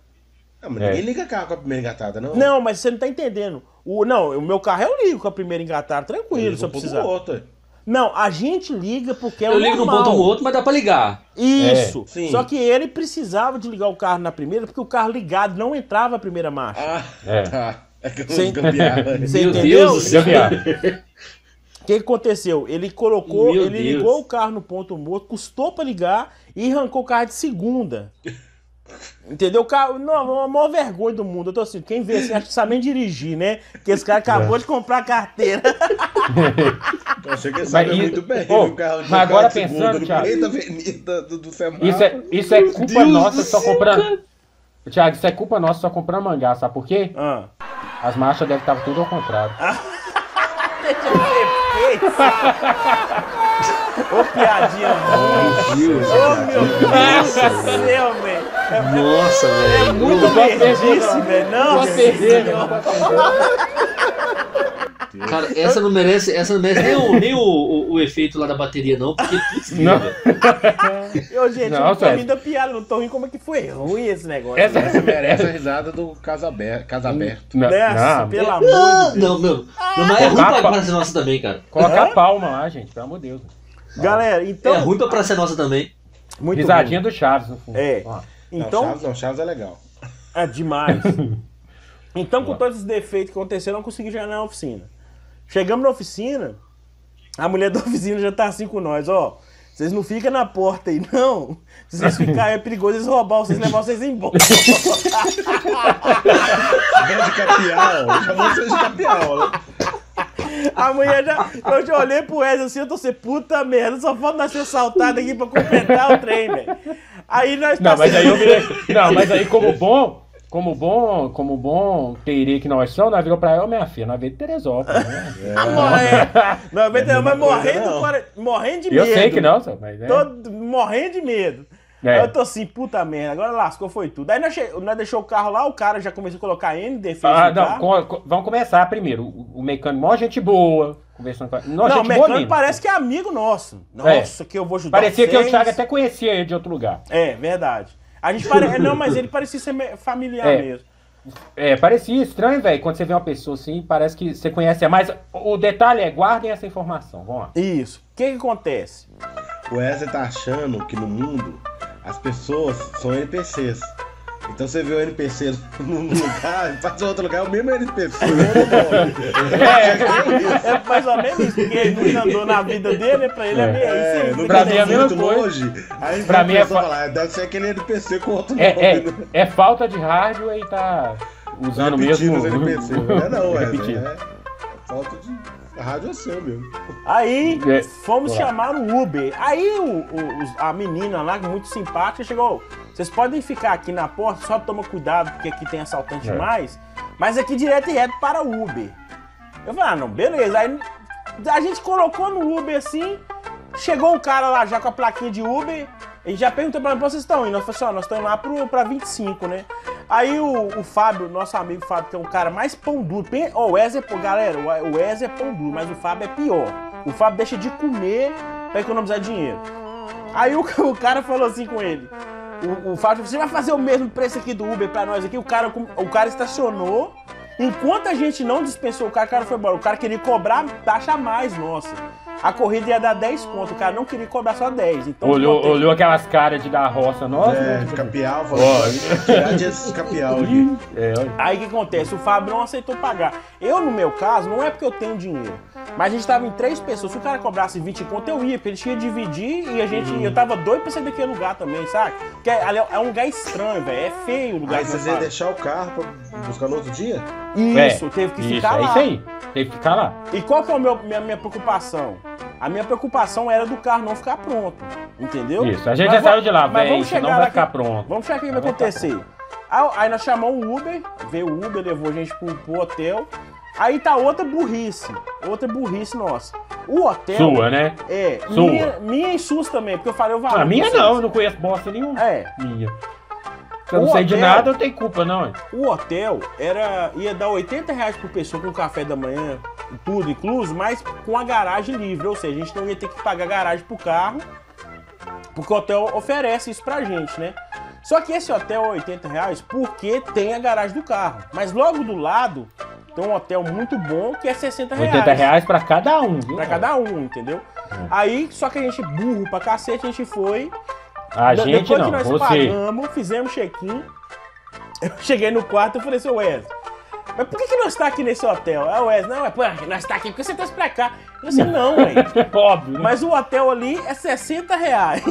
Não, mas É. ninguém liga carro com a primeira engatada, não. Não, mas você não tá entendendo. O, não, o meu carro eu ligo com a primeira engatada, tranquilo, Ele se eu precisar. morto. Não, a gente liga porque é Eu o ligo no normal. ponto morto, mas dá pra ligar. Isso. É, sim. Só que ele precisava de ligar o carro na primeira porque o carro ligado não entrava a primeira marcha. Ah, É. tá. É que eu Sem- não gambiarra. Você Meu entendeu? Deus do céu. Deu viado. O que que aconteceu? Ele colocou, Meu ele Deus. ligou o carro no ponto morto, custou pra ligar e arrancou o carro de segunda. Entendeu? O carro, não, a maior vergonha do mundo. Eu tô assim, quem vê assim, acha que sabe nem dirigir, né? Porque esse cara acabou de comprar a carteira. Eu achei que ele sabia Mas muito bem. Ô, o carro, mas agora pensando, no Thiago. meio da avenida do, do. Isso é, isso é culpa Deus nossa só comprando. Thiago, isso é culpa nossa só comprando mangá, sabe por quê? Ah. As marchas devem estar tudo ao contrário. Deixa Ô, piadinha ruim. Deus. Ô, meu Deus do céu, velho. É Nossa, velho. muito Não perder, merdice, não. velho. Não Não, pode perder, meu. Não perder. Cara, essa não merece, essa não merece nem, o, nem o, o, o efeito lá da bateria, não, porque putz, Não. velho. Eu, gente, Não, eu não tô rindo da piada, não tô rindo como é que foi ruim esse negócio. Essa- Essa merece a risada do casa aberto. Casa aberto. Não, Nessa, não. pelo amor Ah, de Deus. não, meu. Não, mas é ruim pra Praça Nossa também, cara. Coloca a palma lá, gente, pelo amor de Deus. Galera, então. é ruim pra Praça Nossa também. Muito Risadinha ruim. do Chaves, no fundo. É. Ó. Então, Não, Chaves não, Chaves é legal. é demais. Então, com todos os defeitos que aconteceram, eu não consegui chegar na oficina. Chegamos na oficina, a mulher da oficina já tá assim com nós, ó. Vocês não ficam na porta aí, não. Se vocês ficarem, é perigoso eles roubar vocês, levar vocês embora. Grande capial. Chamou você de capial, né? A mulher já. Eu já olhei pro Wesley assim, eu tô assim, puta merda, só falta nós ser assaltado aqui pra completar o trem, velho. Aí nós Não, mas aí eu virei. Não, mas aí como bom. Como bom, como bom tererê que nós somos, nós virou pra ela, minha filha, nós veio de Teresópolis, né? Ah, morrendo. Não, mas, Não é mas morrendo, não. morrendo de Eu medo. sei que não, só, mas é. Todo, morrendo de medo. É. Aí eu tô assim, puta merda, agora lascou, foi tudo. Aí nós, che... nós deixou o carro lá, o cara já começou a colocar N defesa Ah, não, carro. co- co- vamos começar primeiro. O, o mecânico, mó gente boa, conversando com a. Não, Não, o gente boa mecânico mesmo. parece que é amigo nosso. Nossa, que eu vou ajudar Parecia que o vocês. Thiago até conhecia ele de outro lugar. É, verdade. A gente pare... Não, mas ele parecia ser familiar É. mesmo. É, parecia estranho, velho. Quando você vê uma pessoa assim, parece que você conhece. Mas o detalhe é, guardem essa informação. Vamos lá. Isso. O que que acontece? O Wesley tá achando que no mundo as pessoas são NPCs. Então você vê o NPC num lugar, faz em outro lugar, é o mesmo NPC, o outro nome. É mais ou menos isso, porque ele nunca andou na vida dele, pra ele é, meio É, isso no quer mim é mesma muito coisa. longe. Aí Pra mim é é fa- falar, deve ser aquele NPC com outro nome. É, é, né? é falta de rádio e tá usando Repetindo mesmo. os NPC. Não é não. Repetindo. É falta de rádio é seu mesmo. Aí É, fomos olá. chamar o Uber. Aí o- o- a menina lá, muito simpática, chegou. Vocês podem ficar aqui na porta, só toma cuidado, porque aqui tem assaltante É. demais. Mas aqui direto e reto para o Uber. Eu falei, ah, não, beleza. Aí a gente colocou no Uber assim. Chegou um cara lá já com a plaquinha de Uber. Ele já perguntou pra mim, "Pra vocês estão indo? Eu falei assim, ó, nós estamos lá pro, pra 25, né? Aí o, o Fábio, nosso amigo Fábio, que é um cara mais pão duro. Ó, o Wesley, pô, galera, o Wesley é pão duro, mas o Fábio é pior. O Fábio deixa de comer pra economizar dinheiro. Aí o, o cara falou assim com ele. O, o Fábio falou, você vai fazer o mesmo preço aqui do Uber pra nós aqui? O cara, o cara estacionou. Enquanto a gente não dispensou o cara, o cara foi embora. O cara queria cobrar taxa mais, nossa. A corrida ia dar 10 conto. O cara não queria cobrar só 10. Então, Olhou, olhou aquelas caras de dar roça nossa, É, né? aqui. É, olha. Aí o que acontece? O Fábio não aceitou pagar. Eu, no meu caso, não é porque eu tenho dinheiro. Mas a gente tava em três pessoas. Se o cara cobrasse 20 conto, eu ia, porque ele tinha que dividir e a gente. Uhum. Eu tava doido pra sair daquele lugar também, sabe? Porque é, ali é- é um lugar estranho, velho. É feio o lugar Aí vocês iam deixar o carro pra buscar no outro dia? Isso, É, teve que isso, ficar é lá. isso aí. Teve que ficar lá. E qual que é a minha, minha preocupação? A minha preocupação era do carro não ficar pronto. Entendeu? Isso, a gente Mas já saiu de lá, mas vamos chegar vai lá ficar que- pronto. Vamos chegar o que vai Vai acontecer. Aí, aí nós chamamos o Uber, veio o Uber, levou a gente pro, pro hotel. Aí tá outra burrice. Outra burrice nossa. O hotel. Sua, né? É, Sua. minha, minha e SUS também, porque eu falei o valor. A minha não, eu não conheço bosta nenhuma. É, Minha. Se eu não O sei de nada, eu tenho culpa, não. o hotel era ia dar 80 reais por pessoa com café da manhã, tudo incluso, mas com a garagem livre. Ou seja, a gente não ia ter que pagar garagem pro carro, porque o hotel oferece isso pra gente, né? Só que esse hotel é 80 reais porque tem a garagem do carro. Mas logo do lado tem um hotel muito bom que é 60 reais. 80 reais pra cada um, viu? Pra cada um, entendeu? Aí, só que a gente, burro pra cacete, a gente foi. A De- gente Depois não, que nós você. pagamos, fizemos check-in. Eu cheguei no quarto e falei, seu Wesley, mas por que, que nós tá aqui nesse hotel? Aí o Wesley, não, é, pô, nós tá aqui porque você trouxe pra cá. Eu disse, não, velho. Óbvio. né? Mas o hotel ali é 60 reais.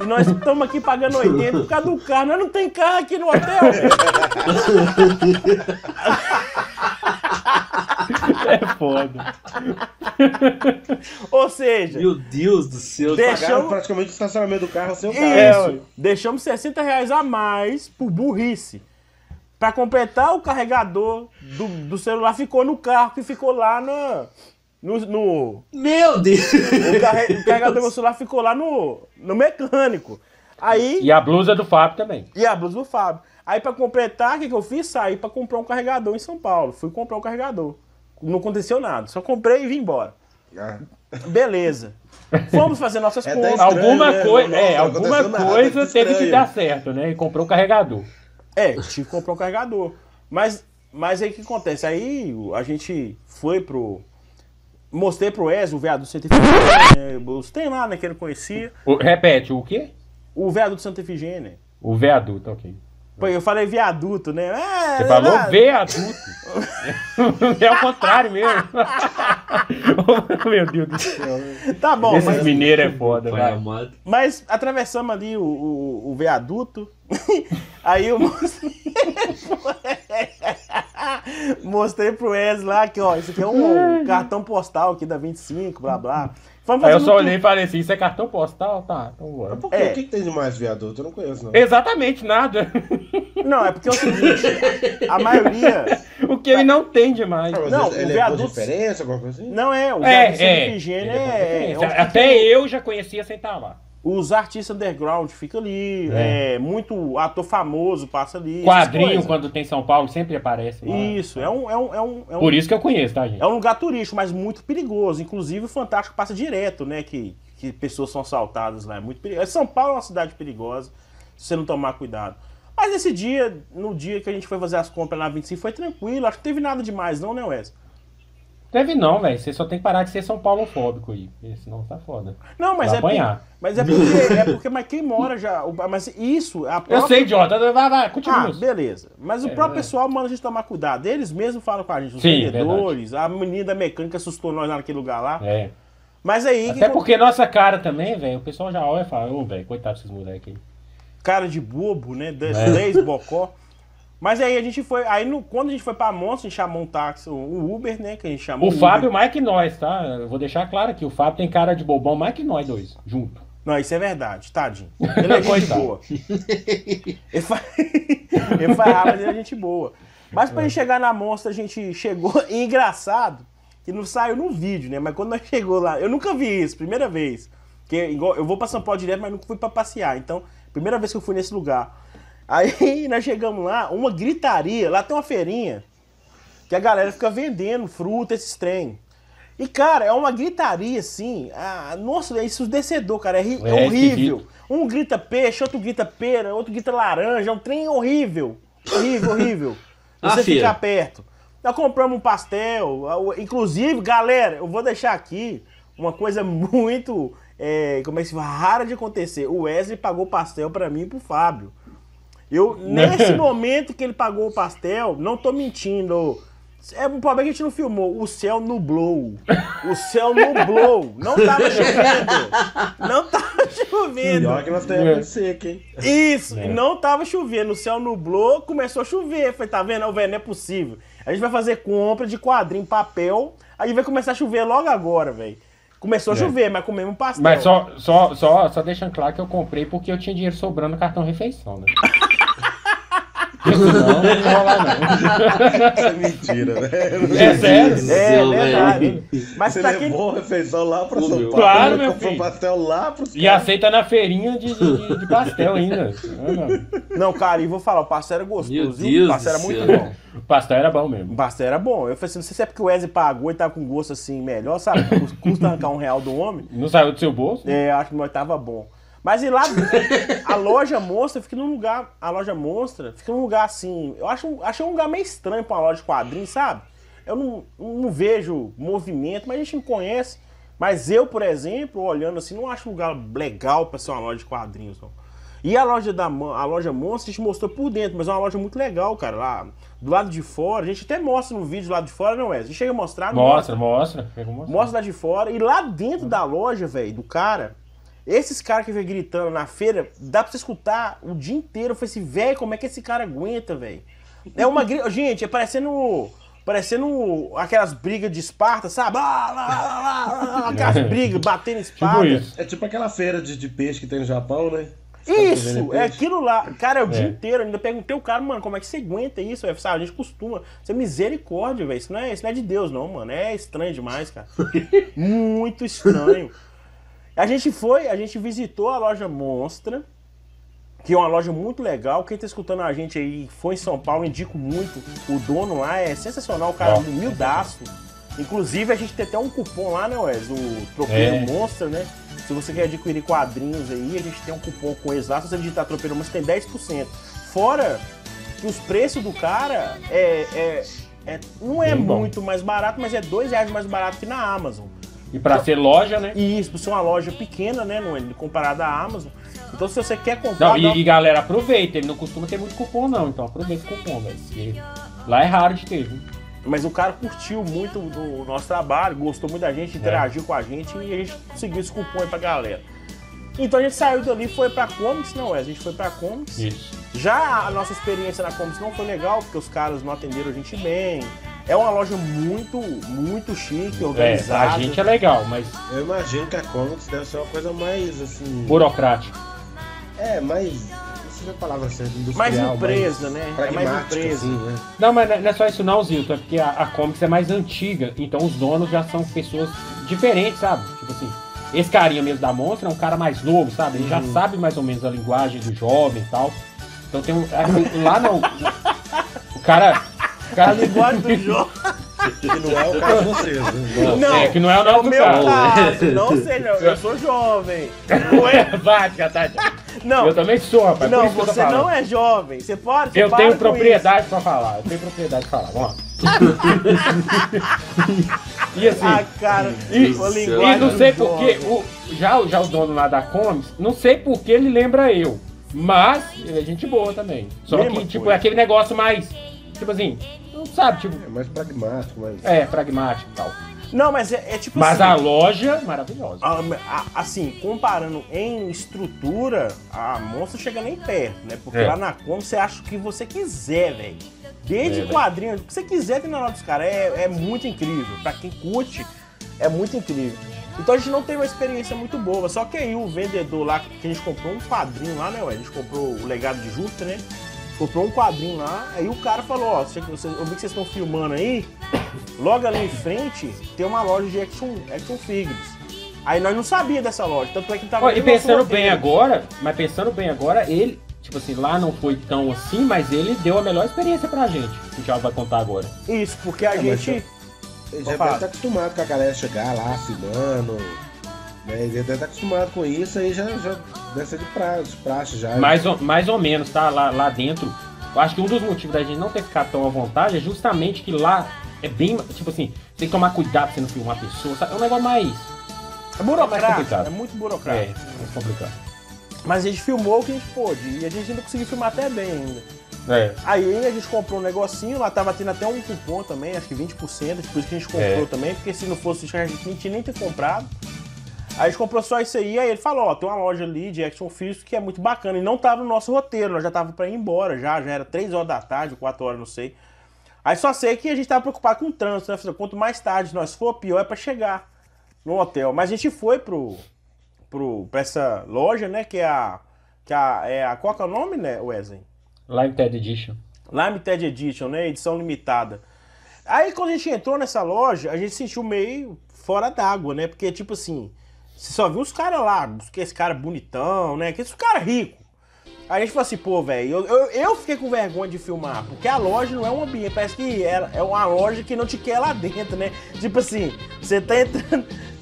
E nós estamos aqui pagando 80 por causa do carro. Nós não tem carro aqui no hotel, velho. É foda. Ou seja, Meu Deus do céu. Deixamos- praticamente o estacionamento do carro, seu carro. Isso. ué. Deixamos 60 reais a mais por burrice. Pra completar o carregador do, do celular ficou no carro, que ficou lá na, no, no- Meu Deus. o, carre- o carregador do meu celular ficou lá no, no mecânico. Aí, E a blusa do Fábio também. e a blusa do Fábio. Aí pra completar, o que, que eu fiz? Saí pra comprar um carregador em São Paulo. Fui comprar um carregador. Não aconteceu nada. Só comprei e vim embora. Ah, Beleza. Fomos fazer nossas É estranho, alguma né? coisa, Não, é, não alguma aconteceu nada, coisa que teve que dar certo, né? E comprou um carregador. É, tive que comprar um carregador. Mas, mas aí o que acontece? Aí o- a gente foi pro. Mostrei pro Ezio o veado do Santa Efigênia. Os tem lá, né, que ele conhecia. O- repete, o quê? O veado do Santa Efigênia. O viaduto, ok. Pô, eu falei viaduto, né? É, Você é falou viaduto. é o contrário mesmo. Meu Deus do céu. Tá bom, Esses mas, mineiros é foda, amado. mas atravessamos ali o, o, o viaduto. aí eu mostrei. mostrei pro Wes lá que, ó, isso aqui é um cartão postal aqui da 25, blá blá. Vamos Aí eu só olhei e falei assim, isso é cartão postal? Tá, então bora. Por? É. O que, que tem de mais viaduto? Eu não conheço, não. Exatamente nada. Não, é porque é o seguinte, a maioria. o que ele não tem demais. Não, ele, o é viaduto- por diferença, alguma coisa assim? Não é, o É, viaduto é. É é, é, onde Até eu já conhecia sem estar lá. Os artistas underground ficam ali, É. é, muito ator famoso passa ali. Quadrinho, quando tem São Paulo, sempre aparece lá. Isso, é um, é um, é um, é um, Por isso que eu conheço, tá, gente? é um lugar turístico, mas muito perigoso. Inclusive o Fantástico passa direto, né? Que, que pessoas são assaltadas lá. É muito perigoso. São Paulo é uma cidade perigosa, se você não tomar cuidado. Mas esse dia, no dia que a gente foi fazer as compras lá na 25, foi tranquilo. Acho que não teve nada demais, não, né, Wes? Deve não, velho. Você só tem que parar de ser São Paulo fóbico aí. Senão tá foda. Não, mas Vai é, porque, apanhar. mas é porque. É porque, mas quem mora já. Mas isso, a Eu própria- sei, idiota. Vai, vai, Ah, continua. beleza. Mas o É, próprio é. pessoal manda a gente tomar cuidado. Eles mesmos falam com a gente, os Sim, vendedores, a menina da mecânica assustou nós naquele lugar lá. É. Mas aí, Até que porque nossa cara também, velho, o pessoal já olha e fala, ô, velho, coitado desses moleques aí. cara de bobo, né? Dez, É. dez bocó. Mas aí a gente foi. Aí no, quando a gente foi pra Monstro, a gente chamou um táxi, um Uber, né? Que a gente chamou. O um Fábio Uber. mais que nós, tá? Eu vou deixar claro aqui, o Fábio tem cara de bobão mais que nós dois, junto. Não, isso é verdade, tadinho. Ele é gente boa. Ele faz, ele raiva, mas ele é gente boa. Mas pra gente chegar na Monstro, a gente chegou. E engraçado, que não saiu no vídeo, né? Mas quando nós chegou lá, eu nunca vi isso, primeira vez. Porque igual, eu vou pra São Paulo direto, mas nunca fui pra passear. Então, primeira vez que eu fui nesse lugar. Aí nós chegamos lá, uma gritaria, lá tem uma feirinha, que a galera fica vendendo fruta, esses trem. E, cara, é uma gritaria assim. Ah, nossa, é isso descedor, cara. É, é É horrível. Um grita peixe, outro grita pera, outro grita laranja. É um trem horrível. Horrível, horrível. A Você feira. ficar perto. Nós compramos um pastel. ah, Inclusive, galera, eu vou deixar aqui uma coisa muito. é, como é que se fala? Rara de acontecer. O Wesley pagou pastel pra mim e pro Fábio. Eu, nesse momento que ele pagou o pastel, não tô mentindo. É um problema que a gente não filmou. O céu nublou. O céu nublou. Não tava chovendo. Não tava chovendo. Pior que nós temos época seca, hein? Isso, É. não tava chovendo, o céu nublou, começou a chover. Falei, tá vendo? Ô, velho, não é possível. A gente vai fazer compra de quadrinho, papel, aí vai começar a chover logo agora, velho. Começou a É. chover, mas comemos pastel. Mas só, só, só, só deixando claro que eu comprei porque eu tinha dinheiro sobrando no cartão refeição, né? Senão não ia rolar, não. Isso é mentira, né? É sério? É, Céu, verdade. velho. Mas Você quem. levou a refeição lá pra Ô, São meu. Paulo. Claro, meu comprou filho. pastel lá pros E aceita na feirinha de, de, de pastel ainda. Ah, não. Não, cara, e vou falar, o pastel era gostoso, Meu viu? Deus O pastel era muito céu. bom. O pastel era bom mesmo. O pastel era bom. Eu falei assim, não sei se é porque o Wesley pagou e tava com gosto assim melhor, sabe? Custa arrancar um real do homem. Não saiu do seu bolso? É, acho que nós tava bom. Mas e lá, a loja monstra fica num lugar. A loja monstra fica num lugar assim. Eu acho, achei um lugar meio estranho pra uma loja de quadrinhos, sabe? Eu não, não vejo movimento, mas a gente não conhece. Mas eu, por exemplo, olhando assim, não acho um lugar legal pra ser uma loja de quadrinhos, não. E a loja da a loja Monstro a gente mostrou por dentro, mas é uma loja muito legal, cara. Lá do lado de fora, a gente até mostra no vídeo lá de fora, não é? A gente chega a mostrar, não Mostra, mostra. Uma- Mostra lá de fora. E lá dentro da loja, velho, do cara, esses caras que vem gritando na feira, dá pra você escutar o dia inteiro. Eu falei assim, velho, como é que esse cara aguenta, velho? É uma grita. Gente, é parecendo. Parecendo aquelas brigas de Esparta, sabe? Ah, lá, lá, lá, lá, aquelas brigas, batendo espada. Tipo isso. É tipo aquela feira de, de peixe que tem no Japão, né? Isso, é aquilo lá. Cara, é o dia É. inteiro. Eu ainda perguntei o cara, mano, como é que você aguenta isso? velho? Sabe, a gente costuma. Isso é misericórdia, velho. Isso, não é- isso não é de Deus, não, mano. É estranho demais, cara. Muito estranho. A gente foi, a gente visitou a loja Monstra, que é uma loja muito legal. Quem tá escutando a gente aí foi em São Paulo, indico muito. O dono lá é sensacional, o cara é humildaço. Inclusive, a gente tem até um cupom lá, né, Wes? O Tropeiro É. Monster, né? Se você quer adquirir quadrinhos aí, a gente tem um cupom com eles lá. Se você digitar Tropeiro Monster, tem 10%. Fora que os preços do cara é, é- é- não é Bem bom. muito mais barato, mas é dois reais mais barato que na Amazon. E pra ser loja, né? E isso, por ser uma loja pequena, né, não é, comparada à Amazon. Então, se você quer comprar... Não, e, e galera, aproveita. Ele não costuma ter muito cupom, não. Então aproveita o cupom, velho. Lá é raro de ter, viu? Mas o cara curtiu muito do nosso trabalho, gostou muito da gente, interagiu com a gente e a gente conseguiu esse cupom aí pra galera. Então a gente saiu dali e foi pra Comics, não é? A gente foi pra Comics. Isso. Já a nossa experiência na Comics não foi legal, porque os caras não atenderam a gente bem. É uma loja muito, muito chique, É, organizada. a gente é legal, mas Eu imagino que a Comics deve ser uma coisa mais assim. burocrático. É, mais. Não sei a palavra certa, mais empresa, né? É mais empresa. assim, né? Não, mas não é só isso não, Zilton. É porque a, a Comics é mais antiga, então os donos já são pessoas diferentes, sabe? Tipo assim, esse carinha mesmo da Monster é um cara mais novo, sabe? Ele já Uhum. sabe mais ou menos a linguagem do jovem e tal. Então tem um. é, Lá não. O cara. O A cara linguagem do jogo. Que não é o caso de vocês, né? Não, É, que não é o é o meu cara. caso. Não sei, não. Eu sou jovem. Não é? Vai, Catarina. Não, Eu também sou, rapaz. por não isso você não é jovem. Você pode. você Eu para tenho com propriedade pra falar. Eu tenho propriedade pra falar. Vamos lá. e assim. isso. Ah, cara. E, e não sei porque o, já, já o dono lá da Comics, não sei porque ele lembra eu. Mas ele é gente boa também. Só Mesma que, tipo, coisa. é aquele negócio mais. Tipo assim, não sabe, tipo, É mais pragmático, mas. é, pragmático e tal. Não, mas é, é tipo Mas assim. a loja, maravilhosa. a- a- assim, comparando em estrutura, a Monster chega nem perto, né? Porque É. lá na Com você acha o que você quiser, velho. Desde É, quadrinhos, o que você quiser tem na loja dos caras. É, é muito incrível. Pra quem curte, é muito incrível. Então a gente não teve uma experiência muito boa. Só que aí o vendedor lá, que a gente comprou um quadrinho lá, né, ué? A gente comprou o legado de Júpiter, né? Comprou um quadrinho lá, aí o cara falou, ó, eu vi que vocês estão filmando aí, logo ali em frente tem uma loja de action, action figures. Aí nós não sabia dessa loja, tanto é que tava Ó, e pensando bem agora, mas pensando bem agora, ele, tipo assim, lá não foi tão assim, mas ele deu a melhor experiência pra gente. Que o Thiago vai contar agora. Isso, porque a É, mas gente... Vou já estar acostumado com a galera chegar lá filmando. Né? Ele deve estar acostumado com isso, aí já, já deve ser de praxe, de praxe já. Mais ou, mais ou menos, tá? Lá, lá dentro. Eu acho que um dos motivos da gente não ter ficado tão à vontade é justamente que lá é bem. Tipo assim, tem que tomar cuidado pra você não filmar a pessoa. Sabe? É um negócio mais. É mais burocrático, complicado. é muito É, burocrático. mais complicado. Mas a gente filmou o que a gente pôde, e a gente ainda conseguiu filmar até bem ainda. É. Aí a gente comprou um negocinho, lá tava tendo até um cupom também, acho que 20%, por isso que a gente comprou É. também, porque se não fosse isso a gente nem tinha nem ter comprado. Aí a gente comprou só isso aí, aí ele falou, ó, tem uma loja ali de action figures que é muito bacana, e não tava no nosso roteiro, nós já tava pra ir embora já, já era 3 horas da tarde, 4 horas, não sei. Aí só sei que a gente tava preocupado com o trânsito, né? Quanto mais tarde nós for, pior é pra chegar no hotel. Mas a gente foi pro, pro, pra essa loja, né, que é a, que a, é a, qual que é o nome, né, Wesley? Limited Edition. Limited Edition, né? Edição limitada. Aí quando a gente entrou nessa loja, a gente se sentiu meio fora d'água, né? Porque, tipo assim, você só viu os caras lá, que esse cara bonitão, né? Que esse cara rico. Aí a gente falou assim, pô, velho, eu, eu, eu fiquei com vergonha de filmar, porque a loja não é um ambiente, parece que é, é uma loja que não te quer lá dentro, né? Tipo assim, você tá entrando.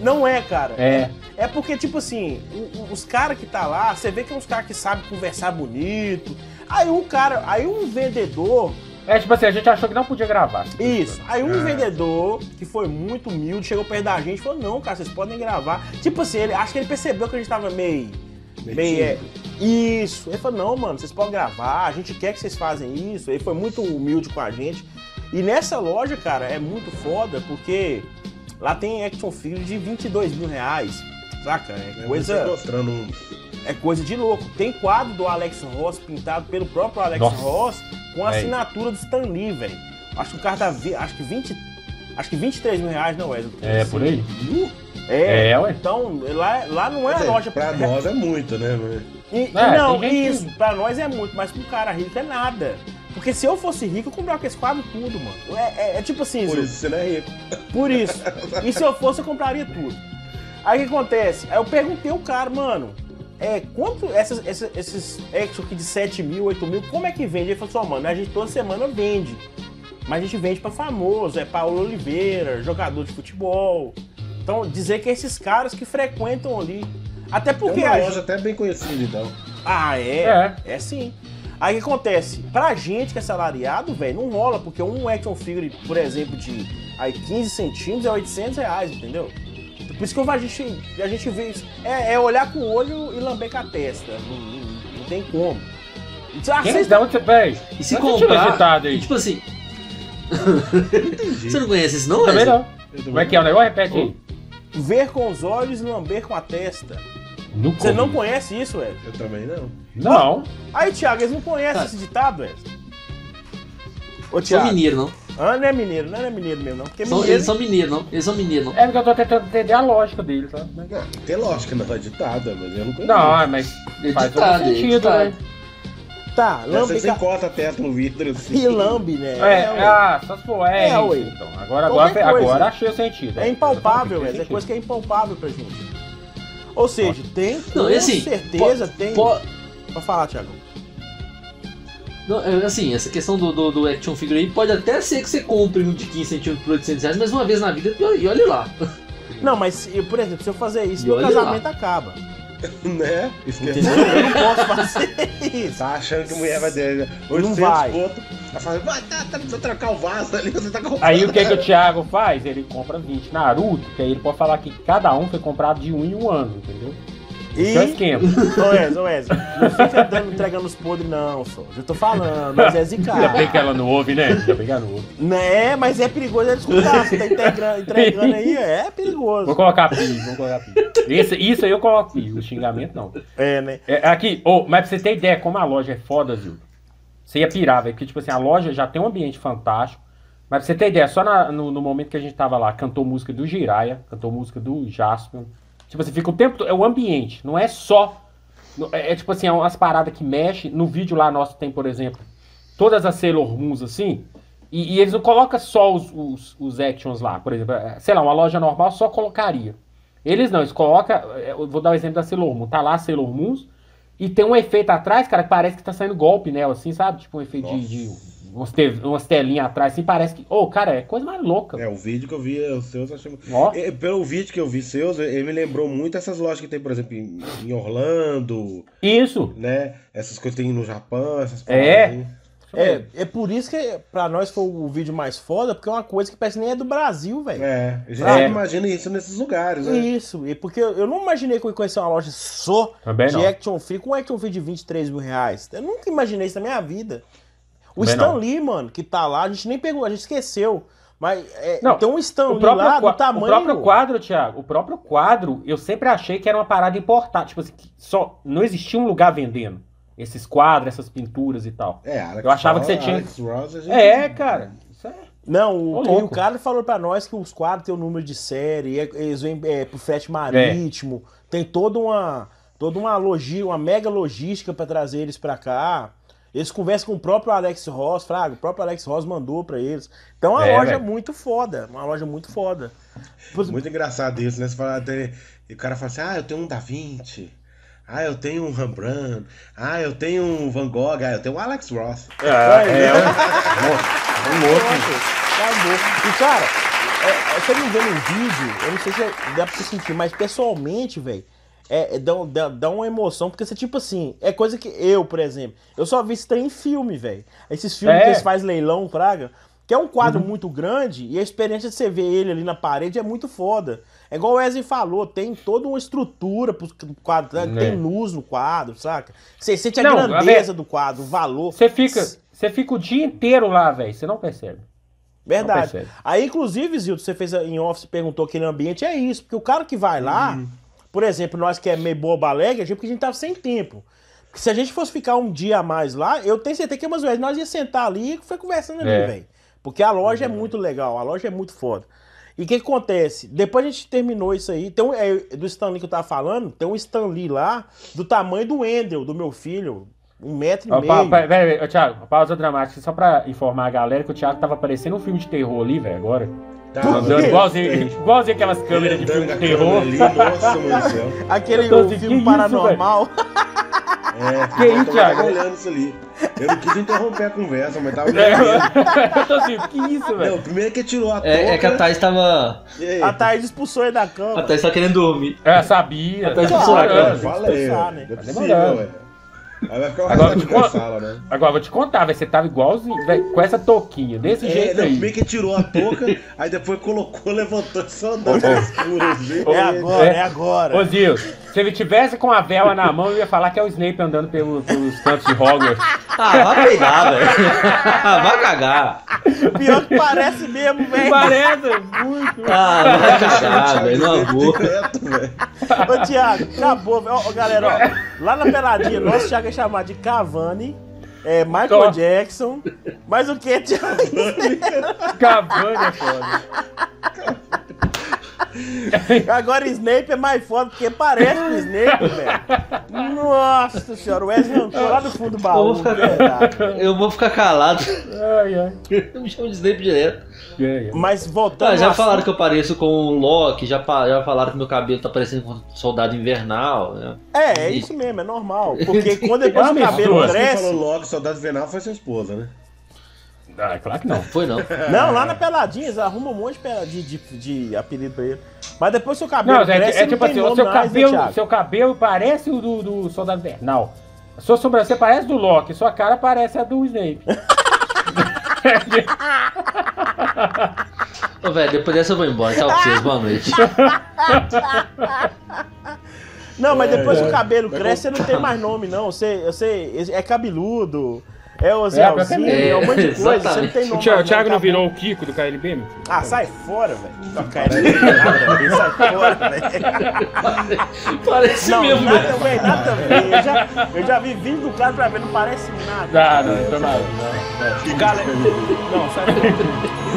Não é, cara. É. É porque, tipo assim, os caras que tá lá, você vê que é uns caras que sabem conversar bonito. Aí um cara, aí um vendedor, É tipo assim, a gente achou que não podia gravar. isso, aí um É. vendedor que foi muito humilde, chegou perto da gente e falou, não, cara, vocês podem gravar. Tipo assim, ele, acho que ele percebeu que a gente tava meio. meio é, isso. Ele falou, não, mano, vocês podem gravar, a gente quer que vocês fazem isso. Ele foi muito humilde com a gente. E nessa loja, cara, é muito foda, porque lá tem action figure de 22 mil reais. Saca? É É, coisa. mostrando. É coisa de louco. Tem quadro do Alex Ross pintado pelo próprio Alex Nossa. Ross com a É. assinatura do Stan Lee, velho. Acho que o cara tá. vi- Acho que 20. Acho que 23 mil reais, não, Wesley? É, por aí? É. É, ué. Então, lá, lá não é dizer, loja pra nós é muito, né? E- É, não, isso, pra nós é muito, mas um cara rico é nada. Porque se eu fosse rico, eu comprava com esse quadro tudo, mano. É, é- é tipo assim, Por isso você não é rico. por isso. E se eu fosse, eu compraria tudo. Aí o que acontece? Aí eu perguntei ao cara, mano, é, quanto essas, essas- esses action aqui de 7 mil, 8 mil, como é que vende? Ele falou assim, ó, mano, a gente toda semana vende. Mas a gente vende pra famoso, é Paulo Oliveira, jogador de futebol. Então, dizer que é esses caras que frequentam ali. Até É porque uma a loja até bem conhecida, então. ah, é? É. É sim. Aí o que acontece? Pra gente que é salariado, velho, não rola, porque um action figure, por exemplo, de aí 15 centímetros é 800 reais, entendeu? Por isso que eu- a gente, a gente vê isso. É, é olhar com o olho e lamber com a testa. Não, não- não tem como. Ah, Quem, vocês- da onde você veio? E se esse comprar. ditado aí? E, tipo assim, você não conhece esse não, Também não. Como é que é o negócio? Repete aí. Ver com os olhos e lamber com a testa. Nunca Você não conhece isso, Wesley? Eu também não. Não. Aí, Thiago, eles não conhecem Cara. esse ditado, Wesley? Ô, Sou Thiago. mineiro, não. Ah, não é mineiro, não é mineiro mesmo, não. Porque São- mineiro. eles são mineiros, não? Eles são mineiros, não? É porque eu tô tentando entender a lógica deles, sabe? Tem lógica, não é ditada, mas eu não conheço. Não, mas faz todo sentido, né? Tá, lambe. você encosta a testa no vidro assim. E lambe, né? É, ué. ah, só se for, é, É, ué. então. Agora, agora, coisa. agora achei o sentido. É impalpável. É sentido. coisa que é impalpável pra gente. Ou seja, tem com Não, assim, certeza, po- tem. po- Pra falar, Thiago. Não, é, assim, essa questão do, do, do action figure aí pode até ser que você compre um de 15 centímetros por 800 reais, mas uma vez na vida, e olhe lá. Não, mas, por exemplo, se eu fazer isso, E meu casamento acaba. Né? Esquece. Entendeu? Eu não posso fazer isso. Tá achando que a mulher vai ter Não 800 vai. conto. Ela fala, vai, tá, tá, precisa trocar o vaso ali, você tá comprando. Aí o que, que o Thiago faz? Ele compra 20 Naruto, que aí ele pode falar que cada um foi comprado de um em um ano, entendeu? É E. esquema. Ô, Wesley, ô, Wesley, não fica dando, entregando os podres, não, só. Já tô falando, mas é Ainda bem zicado. que ela não ouve, né? Ainda bem que ela não ouve. Né, mas é perigoso ele escutar. Você tá entregando aí, é Vou perigoso. colocar pi, vou colocar pi. Esse, isso aí eu coloco pi, o xingamento não. É, né? É, aqui, ô, mas pra você ter ideia como a loja é foda, Zil. Você ia pirar, velho. Porque, tipo assim, a loja já tem um ambiente fantástico. Mas pra você ter ideia, só na- no, no momento que a gente tava lá, cantou música do Jiraya, cantou música do Jasper. Tipo assim, fica o tempo. É o ambiente, não é só. É, é tipo assim, é umas paradas que mexe. No vídeo lá nosso tem, por exemplo, todas as Sailor Moons assim. E, e eles não colocam só os, os, os actions lá. Por exemplo, é, sei lá, uma loja normal só colocaria. Eles não, eles colocam. é, Eu vou dar o exemplo da Sailor Moon. Tá lá Sailor Moons. E tem um efeito atrás, cara, que parece que tá saindo golpe nela, assim, sabe? Tipo um efeito de, de umas, te- umas telinhas atrás, assim, parece que. Ô, cara, é coisa mais louca. É, o vídeo que eu vi, os seus, eu achei... É, Pelo vídeo que eu vi seus, ele me lembrou muito essas lojas que tem, por exemplo, em, em Orlando, Isso. né? Essas coisas que tem no Japão, essas É. É, é por isso que pra nós foi o vídeo mais foda, porque é uma coisa que parece que nem é do Brasil, velho. É, a gente É. imagina isso nesses lugares, né? Isso, e porque eu eu não imaginei que eu ia conhecer uma loja só Também de não. action figure, com um action figure de 23 mil reais. Eu nunca imaginei isso na minha vida. O Também Stan não. Lee, mano, que tá lá, a gente nem pegou, a gente esqueceu. Mas é, Não, tem um Stan O Lee próprio, lá do tamanho. o próprio quadro, Thiago, o próprio quadro, eu sempre achei que era uma parada importada. Tipo assim, só não existia um lugar vendendo esses quadros, essas pinturas e tal. É, Alex Eu achava que você tinha- Ross, É, cara. Isso é. Não, o, e louco. o cara falou pra nós que os quadros têm o número de série, é- eles vêm é, pro frete marítimo, tem toda uma toda uma logia, uma mega logística pra trazer eles pra cá. Eles conversam com o próprio Alex Ross, Fraga, o próprio Alex Ross mandou pra eles. Então é uma É, loja velho. muito foda, uma loja muito foda. Muito engraçado isso, né? Você fala, e o cara fala assim, ah, eu tenho um Da Vinci. Ah, eu tenho um Rembrandt. Ah, eu tenho um Van Gogh. Ah, eu tenho um Alex Ross. É, é um, um outro. Acabou. E cara, é, é, você não vê no vídeo, eu não sei se é- dá pra você sentir, mas pessoalmente, velho, é, é- dá, dá, uma emoção, porque você, tipo assim, é coisa que eu, por exemplo, eu só vi isso trem em filme, velho. Esses filmes É. que eles fazem leilão, praga, que é um quadro muito grande e a experiência de você ver ele ali na parede é muito foda. É igual o Wesley falou, tem toda uma estrutura pro quadro, né? É. tem luz no quadro, saca? Você sente a Não, a grandeza do quadro, o valor. Você fica, você fica o dia inteiro lá, velho. Você não percebe. Verdade. Não percebe. Aí, inclusive, Zildo, você fez em office, perguntou aquele ambiente, é isso. Porque o cara que vai lá, por exemplo, nós que é meio boba alegre, é porque a gente tava sem tempo. Porque se a gente fosse ficar um dia a mais lá, eu tenho certeza que umas vezes nós ia sentar ali e foi conversando ali, É. velho. Porque a loja é muito legal, a loja é muito foda. E o que, que acontece? Depois a gente terminou isso aí, tem um, é, do Stanley que eu tava falando, tem um Stanley lá do tamanho do Wendel, do meu filho, um metro e Ó, meio. pa, pa, pera aí, ô, Thiago, pausa dramática, só pra informar a galera que o Thiago tava parecendo um filme de terror ali, velho, agora. Tá, igualzinho, igualzinho aquelas câmeras de filme de terror. Ali, nossa, mano do céu. Aquele Eu tô o assim, filme isso, paranormal. É, Que isso, Thiago? olhando isso ali. Eu não quis interromper a conversa, mas tava É, olhando. eu tô assim, que isso, Não, velho? primeiro que tirou a touca. É, é que a Thais tava. Aí? A Thaís expulsou ele da cama. A Thais tava querendo dormir. É, sabia. Tá cara. Eu falei, Expulsar, né? né? É Tá possível, demorando. ué. Aí vai ficar o Agora, resto qual- da sala, né? Agora, vou te contar, você tava igualzinho, velho, com essa touquinha, desse É, jeito não, aí. primeiro que tirou a touca, aí depois colocou, levantou e só andou assim. É agora, É. é agora. Ô, Zil, se ele tivesse com a vela na mão, eu ia falar que é o Snape andando pelo- pelos cantos de Hogwarts. Ah, vai peidar, velho. Ah, vai cagar. Pior que parece mesmo, velho. Parece muito. Ah, vai cagar, velho. Não velho. Ô, Thiago, acabou. velho. Ó, ó, galera, ó, lá na peladinha, nosso Thiago é chamado de Cavani é Michael Tó. Jackson. Mas o que, Thiago? Cavani é foda. Agora Snape é mais foda porque parece com o Snape, velho. Nossa senhora, o Wesley arrancou lá do fundo do Eu baú. vou ficar, eu vou ficar calado. Ai, ai. Eu me chamo de Snape direto. É, é. Mas voltando. Ah, já falaram assunto- que eu pareço com o Loki, já, já falaram que meu cabelo tá parecendo com um soldado invernal. Né? É, é isso mesmo, é normal. Porque quando depois É o cabelo. Quem cresce. falou logo Saudade Venal foi sua esposa, né? Ah, claro que não. Foi não. Não, lá na Peladinha, eles arrumam um monte de, de, de, apelido pra ele. Mas depois seu cabelo Não, é, cresce, é não tipo assim, o seu mais, né, cabelo, Thiago? seu cabelo parece o do, do Soldado Invernal. Sua sobrancelha parece do Loki, sua cara parece a do Snape. Ô, velho, depois dessa eu vou embora. Tchau pra vocês, boa noite. Não, mas depois É, que o cabelo vai cresce, você não tem mais nome, não. Você, você é cabeludo, é o É, é, um monte de coisa. Você não tem O nome Thiago, o Thiago não acabou. virou o Kiko do KLB, meu filho? Ah, sai fora, velho. Toca ele, nada. Sai fora, velho. Parece Não, mesmo, nada, velho. velho, nada a ver. Eu já, eu já vi vídeo do cara pra ver, não parece nada. Ah, não, então não. não. Galera, não, sai fora.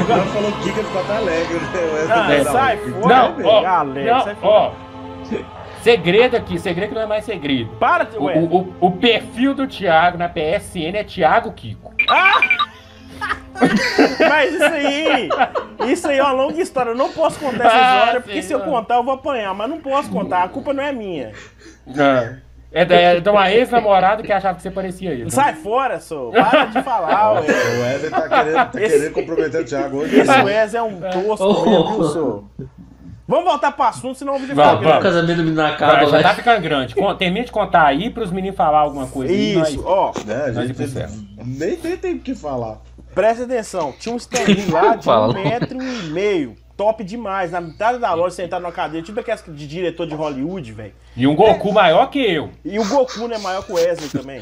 O cara falou Kika ficou até alegre, né? Não, sai fora, Não, velho. ó, Galera, sai não, fora. Segredo aqui, segredo que não é mais segredo. Para, O, ué. o, o- o perfil do Thiago na PSN é Thiago Kiko. Mas isso aí, isso aí é uma longa história. Eu não posso contar essa Ah, história, porque sim, se eu não. contar, eu vou apanhar. Mas não posso contar, a culpa não é minha. É, da- é de uma ex-namorada que achava que você parecia ele. Sai fora, sou. Para de falar, ué. O Wesley tá querendo, tá Esse- querendo comprometer o Thiago hoje. Esse Wes é um tosco mesmo, viu, sou? Vamos voltar pro assunto, senão o vídeo Vamos, fica O vamos. grande. casamento do menino Vai, acaba, já tá ficando grande. Termina de contar aí pros meninos falar alguma coisa. Isso, ó, Né, nem, nem tem o que falar. presta atenção. Tinha um standinho lá de Fala. um metro e meio. Top demais. Na metade da loja, sentado numa cadeira, tipo aquelas de diretor de Hollywood, velho. E um Goku maior que eu. E o Goku, né, maior que o Wesley também.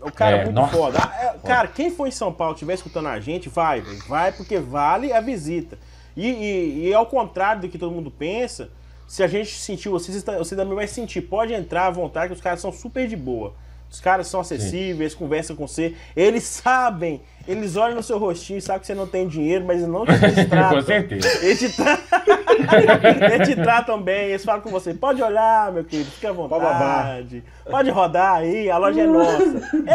O cara é, É, muito nossa. foda. Ah, é, cara, quem for em São Paulo estiver escutando a gente, vai, velho. Vai porque vale a visita. E, e- e ao contrário do que todo mundo pensa, se a gente sentir, você, você também vai sentir. Pode entrar à vontade, que os caras são super de boa. Os caras são acessíveis, conversam com você. Eles sabem, eles olham no seu rostinho, sabem que você não tem dinheiro, mas eles não te tratam. Com certeza. Eles te, tra... eles te tratam bem, eles falam com você. Pode olhar, meu querido, fica à vontade. Pode rodar aí, a loja é nossa.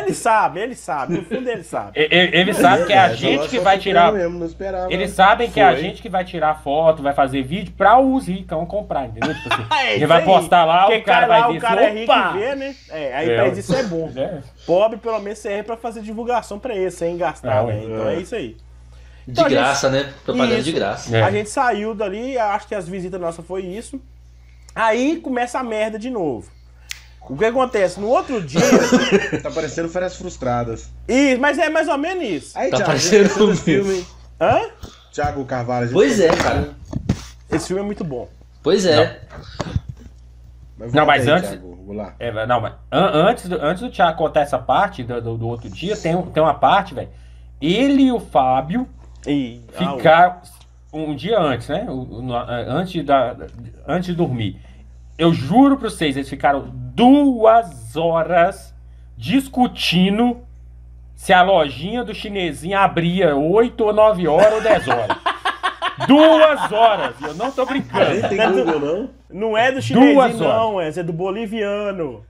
Eles sabem, eles sabem, no fundo eles sabem. E- e- Eles sabem que é a Essa gente que foi vai tirar. Mesmo, não esperava. Eles sabem que é a gente que vai tirar foto, vai fazer vídeo pra os ricão comprar, entendeu? Tipo assim, É ele vai aí. postar lá, Porque o cara lá, vai ver o cara é rico e vê, né? É, aí É, pra eu- eles isso é bom. É. Pobre, pelo menos, serve pra fazer divulgação pra eles, sem gastar, É, né? Então é. é isso aí. De Então, a gente- graça, né? Propaganda de Isso. graça. É. A gente saiu dali, acho que as visitas nossas foi isso. Aí começa a merda de novo. O que acontece? No outro dia. Tá parecendo férias frustradas. isso, mas é mais ou menos isso. Aí, Tá Thiago, parecendo um filme? Hã? Thiago Carvalho. Pois é, cara. Esse filme é muito bom. Pois é. Mas Não, mas aí, antes- Thiago, lá. É, não, mas an- antes, do, antes do Thiago contar essa parte do, do, do outro dia, tem, tem uma parte, velho. Ele e o Fábio E, ah, ficaram um dia antes, né? O- o- no- antes, da, antes de dormir. Eu juro pra vocês, eles ficaram duas horas discutindo se a lojinha do chinesinho abria 8 ou 9 horas ou 10 horas. duas horas! Eu não tô brincando. tem Não, Google, não? não é do chinesinho, Duas não, é, é do boliviano.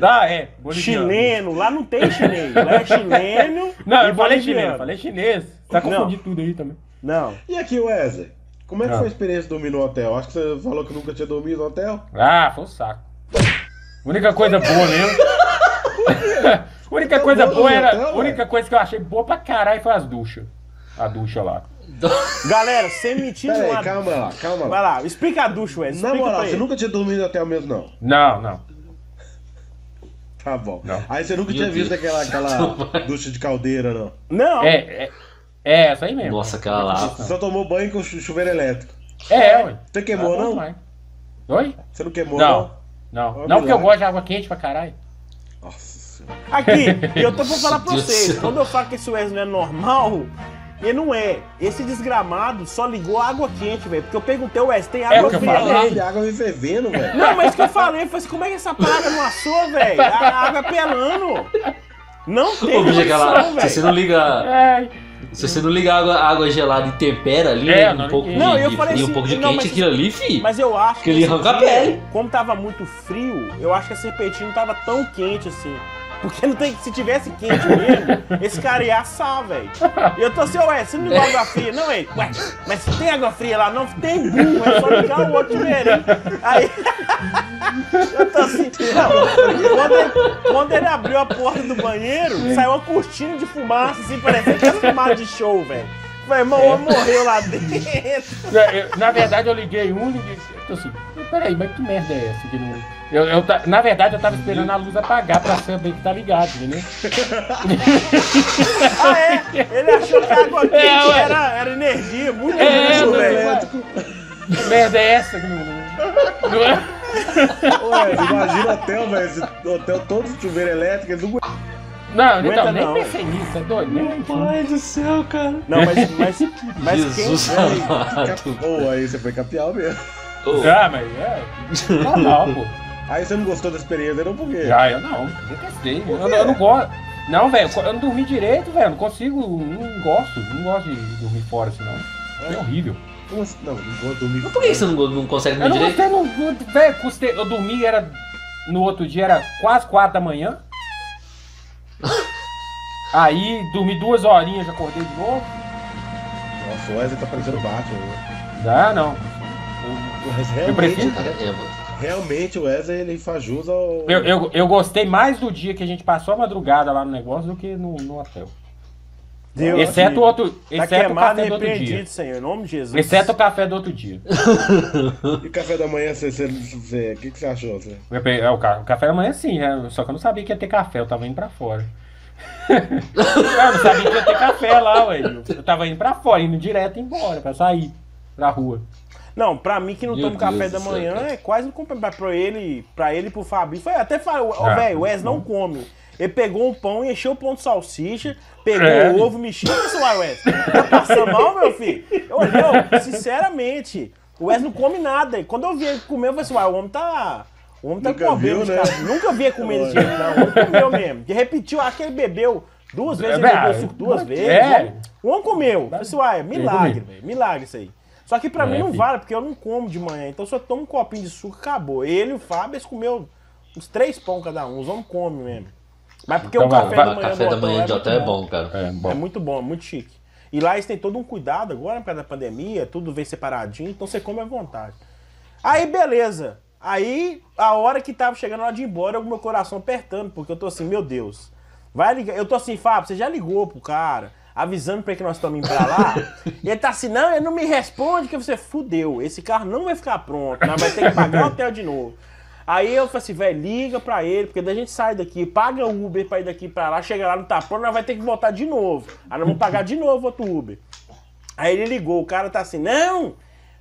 Ah, é. boliviano. Chileno, lá não tem chinês. Lá é chileno. Não, e eu falei boliviano. chinês, eu falei chinês. Tá Não. confundindo tudo aí também. Não. E aqui, Wesley? Como é que Ah. foi a experiência de dormir no hotel? Acho que você falou que nunca tinha dormido no hotel. Ah, foi um saco. Única coisa boa mesmo. única coisa bom boa era. hotel, A única coisa que eu achei boa pra caralho foi as duchas. A ducha lá. Galera, sem mentir Pera aí, nenhuma. calma lá, calma Vai lá. lá, explica a ducha, Wes. Na moral, você nunca tinha dormido no hotel mesmo, não? Não, não. Tá bom. Não. Aí você nunca Meu tinha visto Deus. aquela, aquela ducha de caldeira, não? Não. É, é, é essa aí mesmo. Nossa, aquela lá. Você só tomou banho com chu- chuveiro elétrico. É, ué. Você queimou, Ah, bom não? demais. Oi? Você não queimou, Não. não? Não. Ó, Não, porque eu milagre. gosto de água quente pra caralho. Nossa senhora. Aqui, eu tô pra falar pra Deus do vocês. céu. Quando eu falo que esse Wes não é normal, ele não é. Esse desgramado só ligou a água quente, velho. Porque eu perguntei, Wes, tem É água o que eu fria falei. lá? Caralho, a água me fervendo, velho. Não, mas o que eu falei, eu falei assim, como é que essa praga não assou, velho? A água é pelando. Não tem Ô, bicho, aquela, condição, se você velho. não liga. Ai, Se você não liga água, água gelada e tempera ali, É, né, não um pouco de. Não, eu de falei frio, um assim, pouco de não, quente, mas- aquilo ali, fi. Mas eu acho Que ele arranca a pele. Como tava muito frio, eu acho que a serpentina não tava tão quente assim. Porque não tem, se tivesse quente mesmo, esse cara ia assar, velho. E eu tô assim, ué, você não liga água fria? Não, é, ué, mas tem água fria lá? Não, tem burro, é só ligar o outro diferente. Aí, eu tô assim, não, quando ele, quando ele abriu a porta do banheiro, saiu uma cortina de fumaça, assim, parecendo que fumaça de show, velho. Meu irmão, É. eu morreu lá dentro. eu- na verdade, eu liguei um e tô assim, peraí, mas que merda é essa? Que não... eu, eu na verdade, eu tava esperando a luz apagar pra saber que tá ligado, entendeu? Ah, é? Ele achou que a água quente É, ué. era, era energia, muito É, ué. velho. merda é essa? que não- não é? Ué, imagina hotel, velho. esse Hotel todo de chuveiro elétrico, eles não Não, Aguenta então, nem não, pensei nisso, é doido? Nem Pai do céu, cara. Não, mas, mas, mas Jesus quem... amado. Pô, aí você foi capial mesmo. Ô, Ah, mas é. Normal, pô. Aí você não gostou da experiência, não por quê? Já, eu não, detestei. Eu, não- eu não gosto. Não, velho, eu não dormi direito, velho. Não consigo, não gosto. Não gosto de dormir fora assim, não. É horrível. Como assim? Não, não vou dormir. Mas por que você não, não consegue Eu dormir não direito? não, não, velho, custei, eu dormi, era. No outro dia era quase quatro da manhã. Aí dormi duas horinhas, já acordei de novo. Nossa, o Wesley tá parecendo Batman. né? Dá, não. Mas Eu prefiro- realmente, é, realmente o Wesley ele faz jus ao. Eu, eu, eu gostei mais do dia que a gente passou a madrugada lá no negócio do que no, no hotel. Deus Exceto o outro. Tá Exceto o queimado e café do outro dia. Senhor, em nome de Jesus. Exceto o café do outro dia. E café da manhã, você. você- você- O que, que você achou? Você? É, o, ca- o café da manhã sim, é, só que eu não sabia que ia ter café, eu tava indo pra fora. eu não sabia que ia ter café lá, ué. Eu, eu tava indo pra fora, indo direto embora, pra sair pra rua. Não, pra mim que não Meu tomo café Deus da do céu, manhã cara. é quase não comprar pra- pra ele, pra ele e pro Fabinho. Foi até falou, ó, Ah, velho, o Wes não come. Ele pegou um pão, encheu o pão de salsicha, pegou É. o ovo, mexeu isso lá, Wes. Tá passando mal, meu filho? Eu olhei, ó, sinceramente, o Wes não come nada. E Quando eu vi ele comer, eu falei assim, uai, o homem tá. O homem tá Nunca com viu, de né? cara. Nunca vi ele comer desse jeito, não. O homem comeu mesmo. Que repetiu, acho que ele bebeu duas vezes, ele É, bebeu é, suco duas é. vezes. O homem comeu. Eu falei assim, uai, milagre, comi. velho. Milagre isso aí. Só que pra É, mim não filho. vale, porque eu não como de manhã. Então se eu tomo um copinho de suco, acabou. Ele e o Fábio, eles comeu uns três pão cada um. Os homens comem mesmo. Mas porque Então o café vai, da manhã café do da manhã de muito hotel é bom, cara. É, bom. É muito bom, é muito chique. E lá eles têm todo um cuidado agora, por causa da pandemia, tudo vem separadinho, então você come à vontade. Aí, beleza. Aí, a hora que tava chegando a hora de ir embora, o meu coração apertando, porque eu tô assim, meu Deus. Vai ligar. Eu tô assim, Fábio, você já ligou pro cara, avisando ele que nós estamos indo pra lá? e ele tá assim, não, ele não me responde, que você fudeu. Esse carro não vai ficar pronto, nós vai ter que pagar o hotel de novo. Aí eu falei assim, velho, liga pra ele, porque daí a gente sai daqui, paga o Uber pra ir daqui pra lá, chega lá, não tá pronto, nós vai ter que voltar de novo. Aí nós vamos pagar de novo outro Uber. Aí ele ligou, o cara tá assim, não,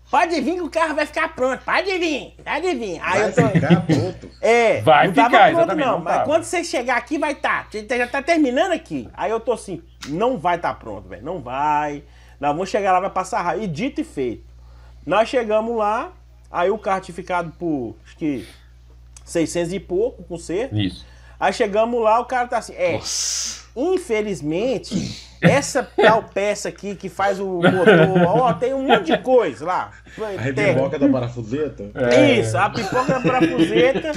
pode vir que o carro vai ficar pronto, pode vir, pode vir. Aí Vai eu tô... ficar pronto. É, Vai não tava ficar, pronto exatamente, não, não mas tava. quando você chegar aqui vai estar, tá, já tá terminando aqui. Aí eu tô assim, não vai estar pronto, velho, não vai. Nós vamos chegar lá, vai passar raio. E dito e feito. Nós chegamos lá, aí o carro tinha ficado por, acho que, 600 e pouco, com C. Isso. Aí chegamos lá, o cara tá assim, é, Nossa. infelizmente, essa tal peça aqui que faz o motor, ó, tem um monte de coisa lá. A rebiboca da parafuseta. É. Isso, a pipoca da parafuseta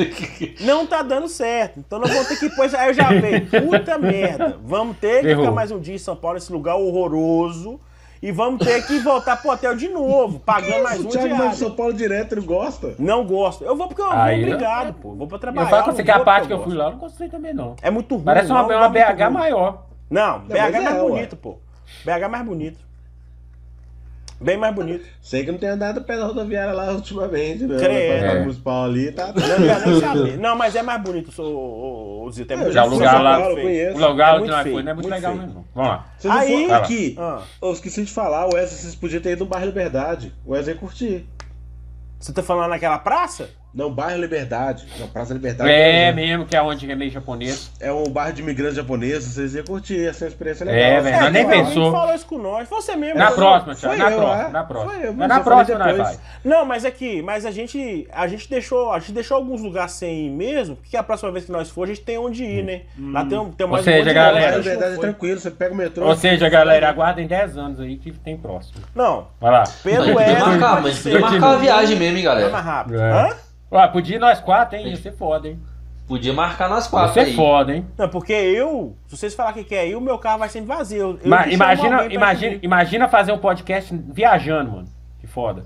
não tá dando certo. Então nós vamos ter que pôr. Aí eu já veio, puta merda. Vamos ter que Errou. ficar mais um dia em São Paulo, esse lugar horroroso. E vamos ter que voltar pro hotel de novo, pagando mais o um Thiago vai pro diário. São Paulo direto, ele gosta. Não gosto. Eu vou porque eu vou Aí, obrigado, pô. Vou pra trabalhar. Eu falo com você que a vou parte que eu fui gosto. lá, eu não gostei também, não. É muito ruim. Parece uma, não, uma é BH ruim. maior. Não, BH é mais é, bonito, pô. BH é mais bonito. Bem mais bonito. Sei que não tem andado pé na rodoviária lá ultimamente, né? Credo. Na É. municipal ali, tá. Não quero nem saber. Não, mas é mais bonito, o, o, o Zito. É muito já feio. lugar lá- eu feio. conheço. O lugar É foi não é muito, muito legal feio. mesmo. Vamos lá. Vocês Aí- lá. aqui. Ah. Eu esqueci de falar, o Wesley, vocês podiam ter ido no bairro Liberdade. O Wesley ia curtir. Você tá falando naquela praça? Não, bairro Liberdade. Não, Praça Liberdade. É É, mesmo, que é onde é meio japonês. é um bairro de imigrantes japoneses, vocês iam curtir, essa experiência legal. É, velho, nós nem pensou. falou isso com nós. Você mesmo. Na próxima, Thiago, na eu, próxima, é. na próxima. Foi eu, na próxima nós vai. Não, mas aqui, mas a gente, a gente deixou, a gente deixou alguns lugares sem ir mesmo, porque a próxima vez que nós for, a gente tem onde ir, né? Lá tem, um- tem Ou mais seja, um galera, que a Liberdade é tranquilo, você pega o metrô. Ou seja, galera, aguardem 10 anos aí que tem próximo. Não, Vai lá. pelo Mas podia Wesley marcar, mas ser. podia marcar uma viagem mesmo, hein, Vai galera. mais rápido. É. Hã? Ó, podia ir nós quatro, hein? Ia ser foda, hein? Podia marcar nós Ia quatro ser aí. foda, hein? Não, porque eu, se vocês falar que quer ir, o meu carro vai sempre vazio. Eu- imagina, imagina, imagina fazer um podcast viajando, mano. Que foda.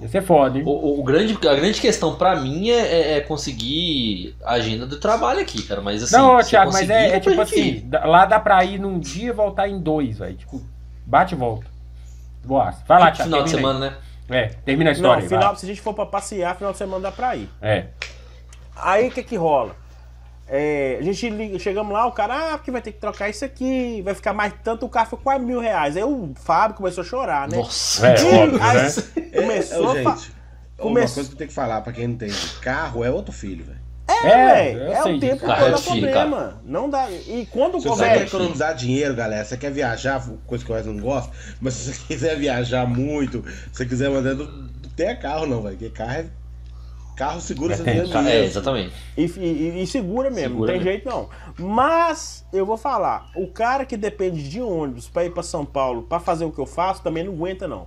Ia ser foda, hein? O, o- grande, a grande questão pra mim é, é- é conseguir a agenda do trabalho aqui, cara. Mas assim. não, Thiago, mas é, é tipo ir. assim, lá dá pra ir num dia e voltar em dois, velho. Tipo, bate e volta. Boa. Vai lá, Tipo, Thiago. final de semana, né? É, termina a história Não, final, vai. se a gente for pra passear, final de semana dá pra ir. É. Aí o que que rola? É, a gente liga- chegamos lá, o cara, ah, porque vai ter que trocar isso aqui, vai ficar mais tanto, o carro foi quase mil reais. Aí o Fábio começou a chorar, né? Nossa. É, E óbvio, aí né? Começou é, gente, come- uma coisa que eu tenho que falar pra quem não entende. Carro é outro filho, velho. É, É, é, o tempo Cara, todo é é problema. Não dá. E quando Se o você quer economizar dinheiro, galera, você quer viajar, coisa que eu não gosto, mas se você quiser viajar muito, se você quiser mandar, não, tenha carro não, velho. Porque carro é. Carro segura É, tem- dinheiro É, mesmo. exatamente. E, e- e segura mesmo, Segura não tem mesmo. jeito não. Mas eu vou falar, o cara que depende de ônibus pra ir pra São Paulo pra fazer o que eu faço também não aguenta não.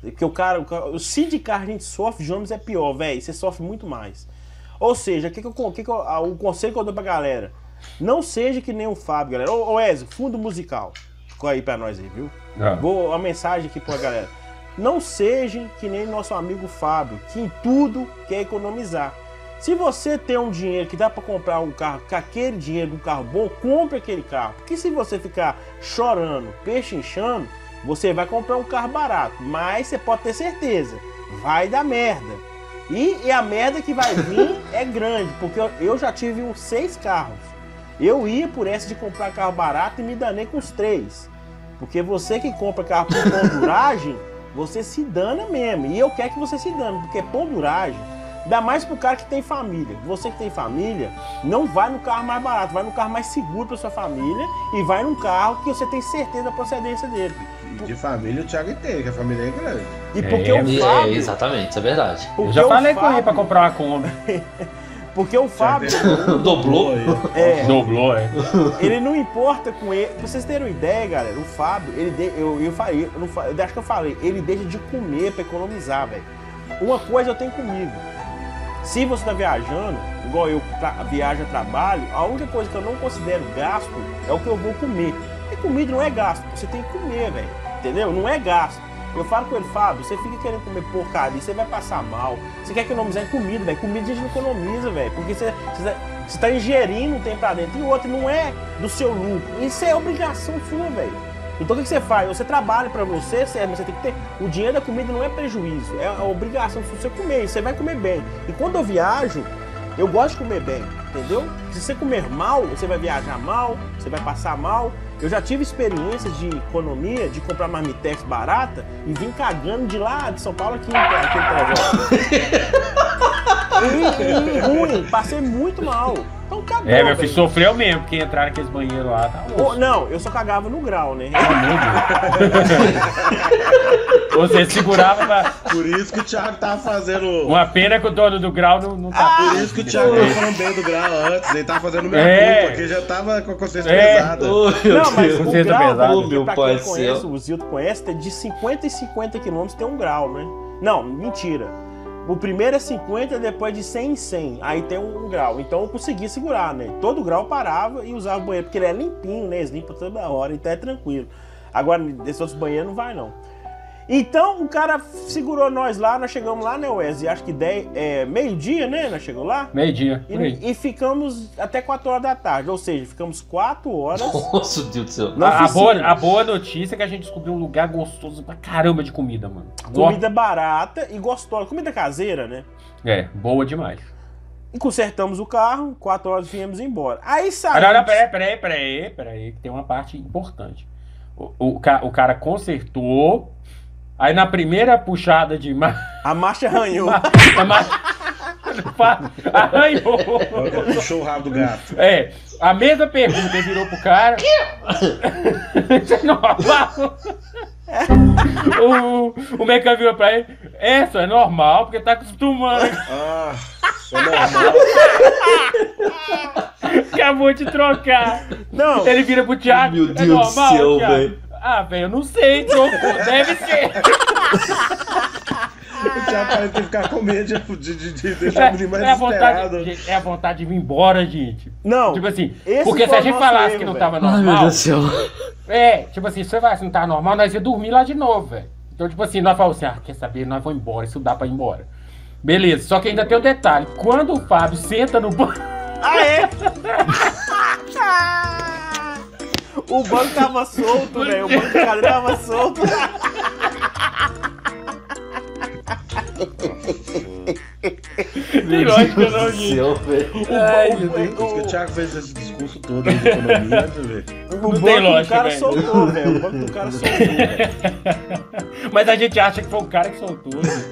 Porque o cara, o, cara- se de carro a gente sofre, de ônibus é pior, velho. Você sofre muito mais. Ou seja, que que eu, que que eu- ah, o conselho que eu dou pra galera, não seja que nem o Fábio, galera. Ô, ô Ezio, fundo musical. Ficou aí pra nós aí, viu? Ah. Vou uma mensagem aqui pra galera. Não sejam que nem nosso amigo Fábio, que em tudo quer economizar. Se você tem um dinheiro que dá pra comprar um carro, com aquele dinheiro um carro bom, compre aquele carro. Porque se você ficar chorando, peixe inchando, você vai comprar um carro barato. Mas você pode ter certeza, vai dar merda. E, e a merda que vai vir é grande, porque eu, eu já tive uns seis carros. Eu ia por essa de comprar carro barato e me danei com os três. Porque você que compra carro por ponduragem, você se dana mesmo. E eu quero que você se dane, porque ponduragem, ainda mais pro cara que tem família. Você que tem família, não vai no carro mais barato, vai no carro mais seguro pra sua família e vai num carro que você tem certeza da procedência dele. De família o Thiago entende, que a família é grande. E porque É, o E- Fábio. É, exatamente, isso é verdade. Eu já falei com ele pra comprar uma Kombi. Porque o Fábio. Dobrou. aí. É, Doblou, é. ele não importa com ele. Pra vocês terem uma ideia, galera, o Fábio, ele de, eu, eu falei, eu, não, eu acho que eu falei, ele deixa de comer pra economizar, velho. Uma coisa eu tenho comigo. Se você tá viajando, igual eu tra, viajo a trabalho, a única coisa que eu não considero gasto é o que eu vou comer. E comida não é gasto, você tem que comer, velho. Entendeu? Não é gasto. Eu falo com ele, Fábio, você fica querendo comer porcaria, você vai passar mal. Você quer economizar em comida, velho. Comida a gente não economiza, velho. Porque você, você tá ingerindo um tempo pra dentro e outro não é do seu lucro. Isso é obrigação sua, velho. Então o que, você faz? Você trabalha pra você, certo? Mas você tem que ter. O dinheiro da comida não é prejuízo, é a obrigação sua você comer. E você vai comer bem. E quando eu viajo, eu gosto de comer bem, entendeu? Se você comer mal, você vai viajar mal, você vai passar mal. Eu já tive experiências de economia, de comprar marmitex barata e vim cagando de lá de São Paulo aqui, aqui em e ruim, passei muito mal. Então cagou, É, meu filho velho. sofreu mesmo, porque entrar naqueles banheiros lá, tá. Não, eu só cagava no grau, né? Você segurava pra... Por isso que o Thiago tava fazendo. Uma pena que o dono do grau não, não tá... Por isso que o Thiago tava falando bem do grau antes, ele tava fazendo minha É. culpa, porque já tava com a consciência É. pesada. Meu Não, mas Deus. o Consciência grau, pesada. Meu pra pai quem conhece, o Zildo conhece, é de 50 e 50 quilômetros tem um grau, né? Não, mentira. O primeiro é 50, depois de 100 em 100. Aí tem um, um grau. Então eu consegui segurar, né? Todo grau parava e usava o banheiro, porque ele é limpinho, né? Eles limpam toda hora, então é tranquilo. Agora, desses outros banheiros não vai, não. Então o cara segurou nós lá, nós chegamos lá, né, Wesley? Acho que dez- é, meio-dia, né? Nós chegamos lá. Meio-dia. E, e ficamos até 4 horas da tarde. Ou seja, ficamos 4 horas. Nossa, Deus do céu. na A, a boa, a boa notícia é que a gente descobriu um lugar gostoso pra caramba de comida, mano. Comida barata e gostosa. Comida caseira, né? É, boa demais. E consertamos o carro, 4 horas viemos embora. Aí Ah, saímos. não, não, peraí, peraí, peraí, peraí, que tem uma parte importante. O, o, o cara consertou, aí na primeira puxada de ma- A marcha arranhou. a marcha, arranhou. Puxou o rabo do gato. É, a mesma pergunta virou pro cara. Isso é normal. o, o mecânico virou pra ele. Essa é normal, porque tá acostumando. Ah, isso é normal. Acabou de trocar. Não, Ele vira pro Thiago. Meu é Deus do normal, céu, Thiago?" velho. Ah, velho, eu não sei, trocou. Deve ser. O Thiago parece que ficar com medo de, de, de, de deixar o menino mais É, é, a vontade, gente, é a vontade de vir embora, gente. não. Tipo assim, porque se a o gente falasse erro, que não tava Ai, meu normal, Deus do céu. é, tipo assim, se você falasse que não tava normal, nós ia dormir lá de novo, velho. Então, tipo assim, nós falamos assim, ah, quer saber, nós vamos embora, isso dá pra ir embora. Beleza, só que ainda tem um detalhe, quando o Fábio senta no banco, Ah, é? o banco tava solto, velho. O banco do cara tava solto. tem lógica não, velho. Deus. Por que o Thiago fez esse discurso todo de economia, vê. o banco tem do lógica, cara velho. soltou, velho. O banco do cara soltou, velho. Mas a gente acha que foi o cara que soltou. né?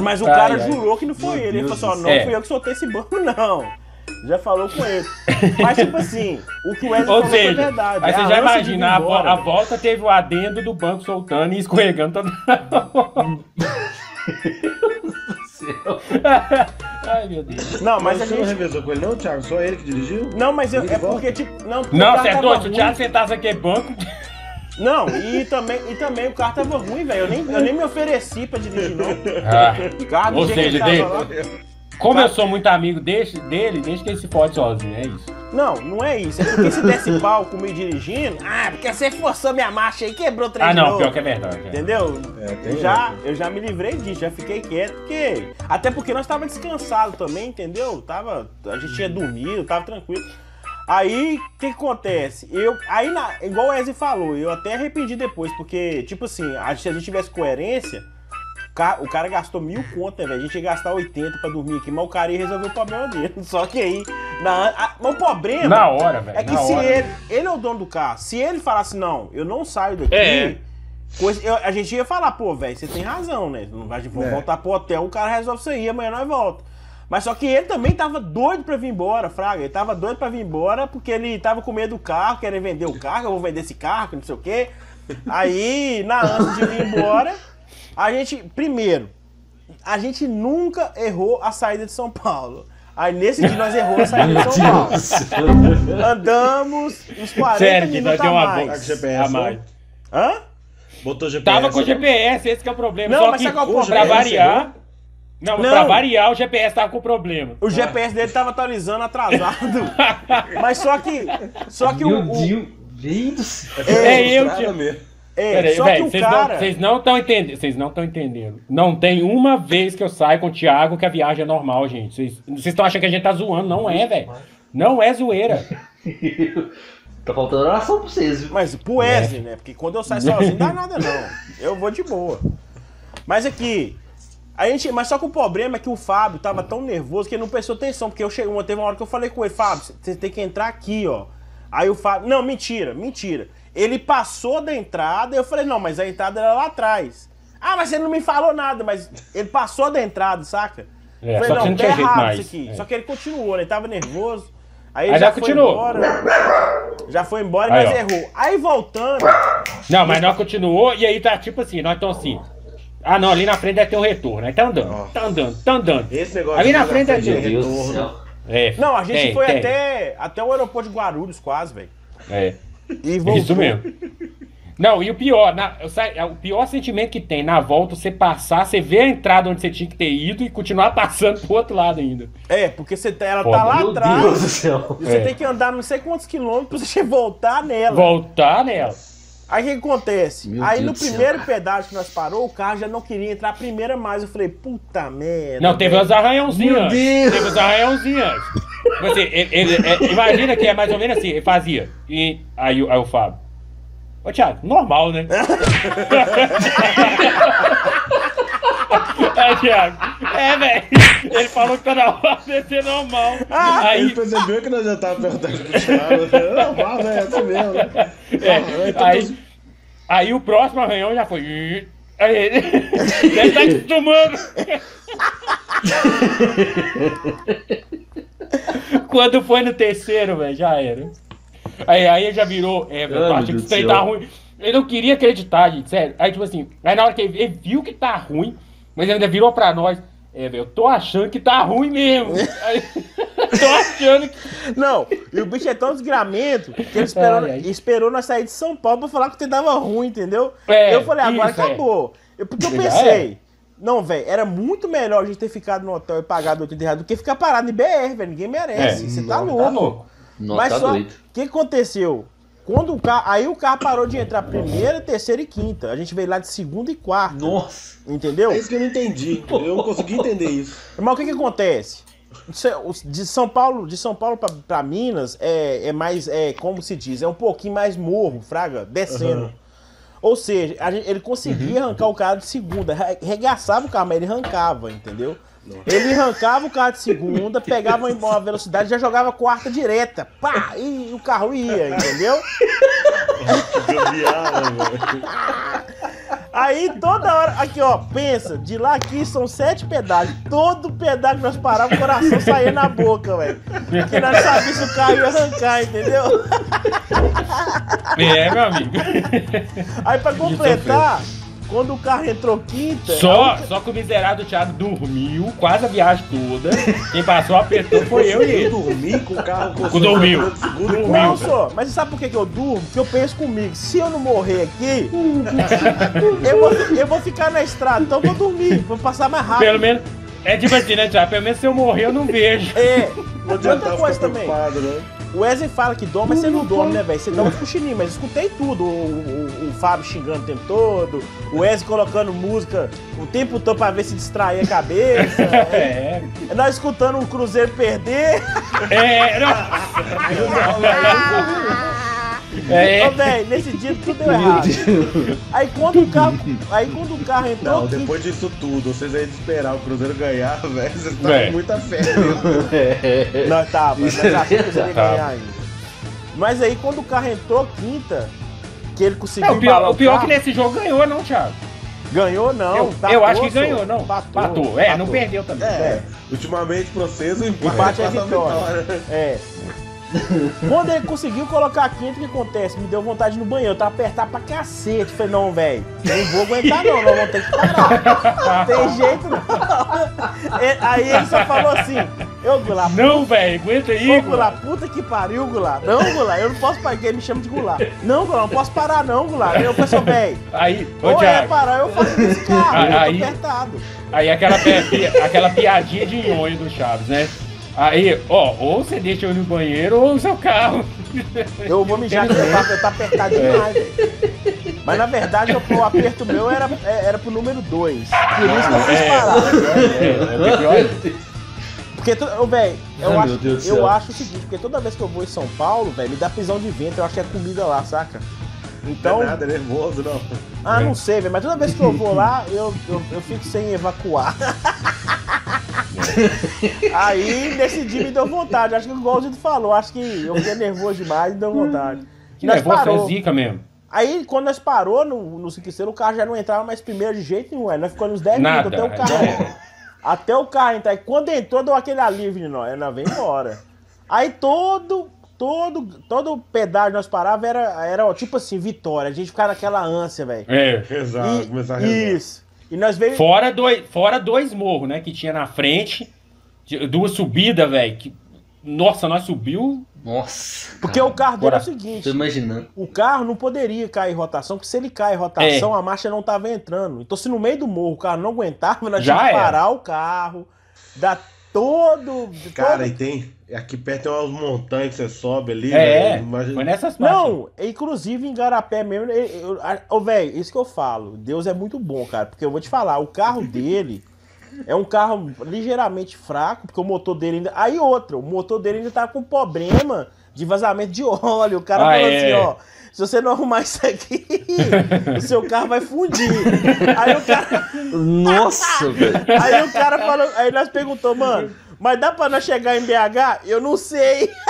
Mas o Ai, cara ai. jurou que não foi Meu ele. Ele falou assim: ó, não céu. fui eu que soltei esse banco, não. Já falou com ele. Mas, tipo assim, o que o Wesley Ou falou foi seja, verdade. aí você A já de imagina, a, a volta teve o adendo do banco soltando e escorregando toda Ai, meu Deus. Não, mas Mas a você não gente. revezou com ele, não, Thiago? Só ele que dirigiu? Não, mas eu- é porque, tipo. Não, Não, você é doido. Se o. Thiago sentasse aqui banco. Não, e também, e também o carro tava ruim, velho. Eu nem, eu nem me ofereci pra dirigir, não. Ah, O carro Ou que seja, ele de- tava lá- como eu sou muito amigo desse, dele, deixa que ele se fode sozinho, é isso. Não, não é isso. É porque se desse pau comigo dirigindo, ah, porque você forçou minha marcha aí, quebrou o trem Ah, não, novo. pior que é verdade. é. Entendeu? É, já, eu já me livrei disso, já fiquei quieto, porque. Até porque nós tava descansado também, entendeu? Tava, a gente tinha dormido, tava tranquilo. Aí, o que, que acontece? Eu, aí, na, igual o Ezzy falou, eu até arrependi depois, porque, tipo assim, a- se a gente tivesse coerência, o ca- o cara gastou mil contas, velho. A gente ia gastar 80 pra dormir aqui, mas o cara ia resolver o problema dele. Só que aí, na, a- mas o problema. Na hora, velho. É que na se hora. ele, ele é o dono do carro, se ele falasse, não, eu não saio daqui, É. coisa- eu- a gente ia falar, pô, velho, você tem razão, né? Não vai É. voltar pro hotel, o cara resolve isso aí, amanhã nós volta. Mas só que ele também tava doido pra vir embora, Fraga. Ele tava doido pra vir embora porque ele tava com medo do carro, querendo vender o carro, eu vou vender esse carro, que não sei o quê. Aí, na ânsia de vir embora, a gente, primeiro, a gente nunca errou a saída de São Paulo. Aí nesse dia nós errou a saída de São Paulo. Andamos uns 40 Sério, que nós minutos deu a uma mais. Tá com GPS, a mais. Hã? Botou GPS. Tava com GPS, esse que é o problema. Não, Só mas que, sabe qual é o pra problema? variar... Não, Não. pra variar, o GPS tava com problema. O GPS dele tava atualizando atrasado. Mas só que. Só que Meu o. o- Deus, velho do céu. É, eu frustrado tinha- mesmo. É, Peraí, só velho, que o vocês cara. não, vocês não estão entendendo. Vocês não estão entendendo. Não tem uma vez que eu saio com o Thiago que a viagem é normal, gente. Vocês vocês estão achando que a gente tá zoando. Não é, velho. Não é zoeira. Tá faltando oração pra vocês, viu? Mas pro Wesley, né? Porque quando eu saio sozinho não dá nada, não. Eu vou de boa. Mas aqui. A gente, mas só que o problema é que o Fábio tava tão nervoso que ele não prestou atenção. Porque eu cheguei, uma- teve uma hora que eu falei com ele, Fábio, você tem que entrar aqui, ó. Aí o Fábio. Não, mentira, mentira. Ele passou da entrada, eu falei, não, mas a entrada era lá atrás. Ah, mas você não me falou nada, mas ele passou da entrada, saca? É, falei, só que não, não tá errado mais. isso aqui. É. Só que ele continuou, né? Ele tava nervoso. Aí, Aí ele já já foi continuou. embora. Já foi embora Aí, nós ó. errou. Aí voltando. Não, mas nós continuou e aí tá tipo assim, nós estamos assim. Ah, não, ali na frente deve ter um retorno. Aí tá andando, Ó. tá andando, tá andando. Esse negócio Ali na frente é de de Meu Deus do retorno. É, Não, a gente tem, foi tem. até, até o aeroporto de Guarulhos, quase, velho. É, E voltou. isso mesmo. Não, e o pior, na- eu sa- é o pior sentimento que tem na volta, você passar, você vê a entrada onde você tinha que ter ido e continuar passando pro outro lado ainda. É, porque você tá- ela Foda. tá lá Meu atrás. Deus do céu. E você É. tem que andar não sei quantos quilômetros pra você voltar nela. Voltar nela. Aí o que acontece? Meu Aí Deus no primeiro pedágio que nós parou, o carro já não queria entrar a primeira mais. Eu falei, puta merda. Não, teve velho. uns arranhãozinhos. Meu. Deus. Teve uns arranhãozinhos. Tipo assim, ele- ele- é, imagina que é mais ou menos assim, ele fazia. E aí, o- aí o Fábio. Ô, Thiago, normal, né? Aí, Thiago. É, velho. Ele falou que tá na hora de ser normal. Ele Aí, percebeu que nós já tava perguntando pro Thiago. né? Não, mas é assim mesmo, né? é, Ah, então aí, aí o próximo arranhão já foi. Aí ele. Deve estar acostumando. Quando foi no terceiro, velho, já era. Aí, aí já virou. É, velho, eu acho que isso do tá ruim. Ele não queria acreditar, gente, sério. Aí, tipo assim, aí na hora que ele, ele viu que tá ruim, mas ele ainda virou pra nós. É, velho, eu tô achando que tá ruim mesmo. Tô achando que. Não, e o bicho é tão desgramento que ele esperou, Ai, ai. esperou nós sair de São Paulo pra falar que o trem dava ruim, entendeu? É, eu falei, agora isso, é. acabou. Eu, porque eu pensei, não, velho, era muito melhor a gente ter ficado no hotel e pagado 80 reais do que ficar parado em BR, velho. Ninguém merece. É, Você tá não, louco. Tá louco. Não, Mas tá só, o que aconteceu? Quando o carro, aí o carro parou de entrar primeira, terceira e quinta. A gente veio lá de segunda e quarta, Nossa. entendeu? É isso que eu não entendi. Eu não consegui entender isso. Mas o que que acontece? De São Paulo, de São Paulo pra, pra Minas é, é mais, é, como se diz, é um pouquinho mais morro, fraga, descendo. Aham. Ou seja, a gente- ele conseguia arrancar o carro de segunda, re- regaçava o carro, mas ele arrancava, entendeu? Ele arrancava o carro de segunda, pegava em uma velocidade e já jogava quarta direta. Pá! E o carro ia, entendeu? Aí toda hora, aqui ó, pensa, de lá aqui são sete pedágios. Todo pedágio que nós parávamos, o coração saía na boca, velho. Porque nós sabíamos se o carro ia arrancar, entendeu? É, meu amigo. Aí pra completar, quando o carro entrou quinta. Só, só que o miserável Thiago dormiu quase a viagem toda. Quem passou apertou foi eu e ele. dormi com o carro com Com dormiu. Segundo. Não, só, mas você sabe por que, que eu durmo? Porque eu penso comigo, se eu não morrer aqui, eu vou, eu vou ficar na estrada, então eu vou dormir, vou passar mais rápido. Pelo menos. É tipo assim, né, Thiago? Pelo menos se eu morrer, eu não vejo. É, Não outra coisa ficar também. preocupado, né? O Wesley fala que dorme, mas você não dorme, né, velho? Você dá um cochilinho, mas escutei tudo. O, o- o Fábio xingando o tempo todo, o Wesley colocando música o tempo todo pra ver se distrair a cabeça. É. Nós escutando o Cruzeiro perder. É, não. É. Ô, velho, nesse dia tudo deu errado. Aí quando o carro, aí quando o carro entrou, Não, que- depois disso tudo, vocês aí de esperar o Cruzeiro ganhar, velho, vocês estão com muita fé. viu? nós tava, nós achamos que ia ganhar ainda. Mas aí quando o carro entrou quinta, que ele conseguiu É, o pior, o pior é carro, que nesse jogo ganhou, não, Thiago. ganhou não. Eu, empatou, eu acho que ganhou, não. Empatou, Empatou. É, não empatou. perdeu também. É, ultimamente pra vocês o empate, Empate é passa a vitória. É. Quando ele conseguiu colocar a quinta, o que acontece? Me deu vontade no banheiro. Eu tava apertado pra cacete. Falei, não, velho, não vou aguentar não, nós vamos ter que parar. Tem jeito não. É, Aí ele só falou assim, eu, Gular, Não, velho, aguenta aí. Ô, Gular, puta que pariu, Gular. Não, Gular, eu não posso parar, ele me chama de Gular. Não, Gular, não posso parar não, Gular. Eu assim, velho, Aí, ou é parar, eu faço nesse carro, eu Aí- tô apertado. Aí aquela, aquela piadinha de nhonho do Chaves, né? Aí, ó, ou você deixa eu ir no banheiro ou o seu carro. Eu vou mijar aqui, eu tá, eu tá apertado demais, velho. Mas na verdade o, o aperto meu era, é, era pro número 2. Por isso que eu É, parar. é, é, pior. Porque, velho, eu, Ai, acho, meu eu céu. acho o seguinte, porque toda vez que eu vou em São Paulo, velho, me dá prisão de ventre, eu acho que é comida lá, saca? Então, Não é nada, é nervoso, não. ah, não sei, velho, mas toda vez que eu vou lá, eu, eu, eu fico sem evacuar. Aí, dia me deu vontade, acho que igual o Zito falou, acho que eu fiquei nervoso demais e deu vontade. Que Nós nervoso, parou. é zica mesmo. Aí, quando nós parou no, no Cinquiceiro, o carro já não entrava mais primeiro de jeito nenhum. Aí nós ficamos uns 10 Nada, minutos até o carro. era. Até o carro entrar. E quando entrou, deu aquele alívio em nós. Nós vem embora. Aí todo, todo, todo pedágio que nós parava era, era tipo assim, vitória. A gente ficava naquela ânsia, velho. É. Rezar, E- começar a rezar. Isso. E nós veio. Fora dois, fora dois morros, né? Que tinha na frente. Duas subidas, velho. que- Nossa, nós subiu. Nossa. Porque o carro dele é o seguinte: Tô imaginando. o carro não poderia cair em rotação, porque se ele cai em É. rotação, a marcha não tava entrando. Então, se no meio do morro o carro não aguentava, nós Já tínhamos que era. parar o carro, dar todo. Cara, todo- e tem. Aqui perto tem umas montanhas que você sobe ali, É, velho, imagina- foi nessas partes. Não, inclusive em Garapé mesmo. Ô, velho, isso que eu falo. Deus é muito bom, cara. Porque eu vou te falar, o carro dele é um carro ligeiramente fraco, porque o motor dele ainda. Aí outra, o motor dele ainda tá com problema de vazamento de óleo. O cara Ah, falou é. assim, ó. Se você não arrumar isso aqui, o seu carro vai fundir. Aí o cara, Nossa, velho. aí o cara falou, aí nós perguntou, mano, mas dá pra nós chegar em BH? Eu não sei.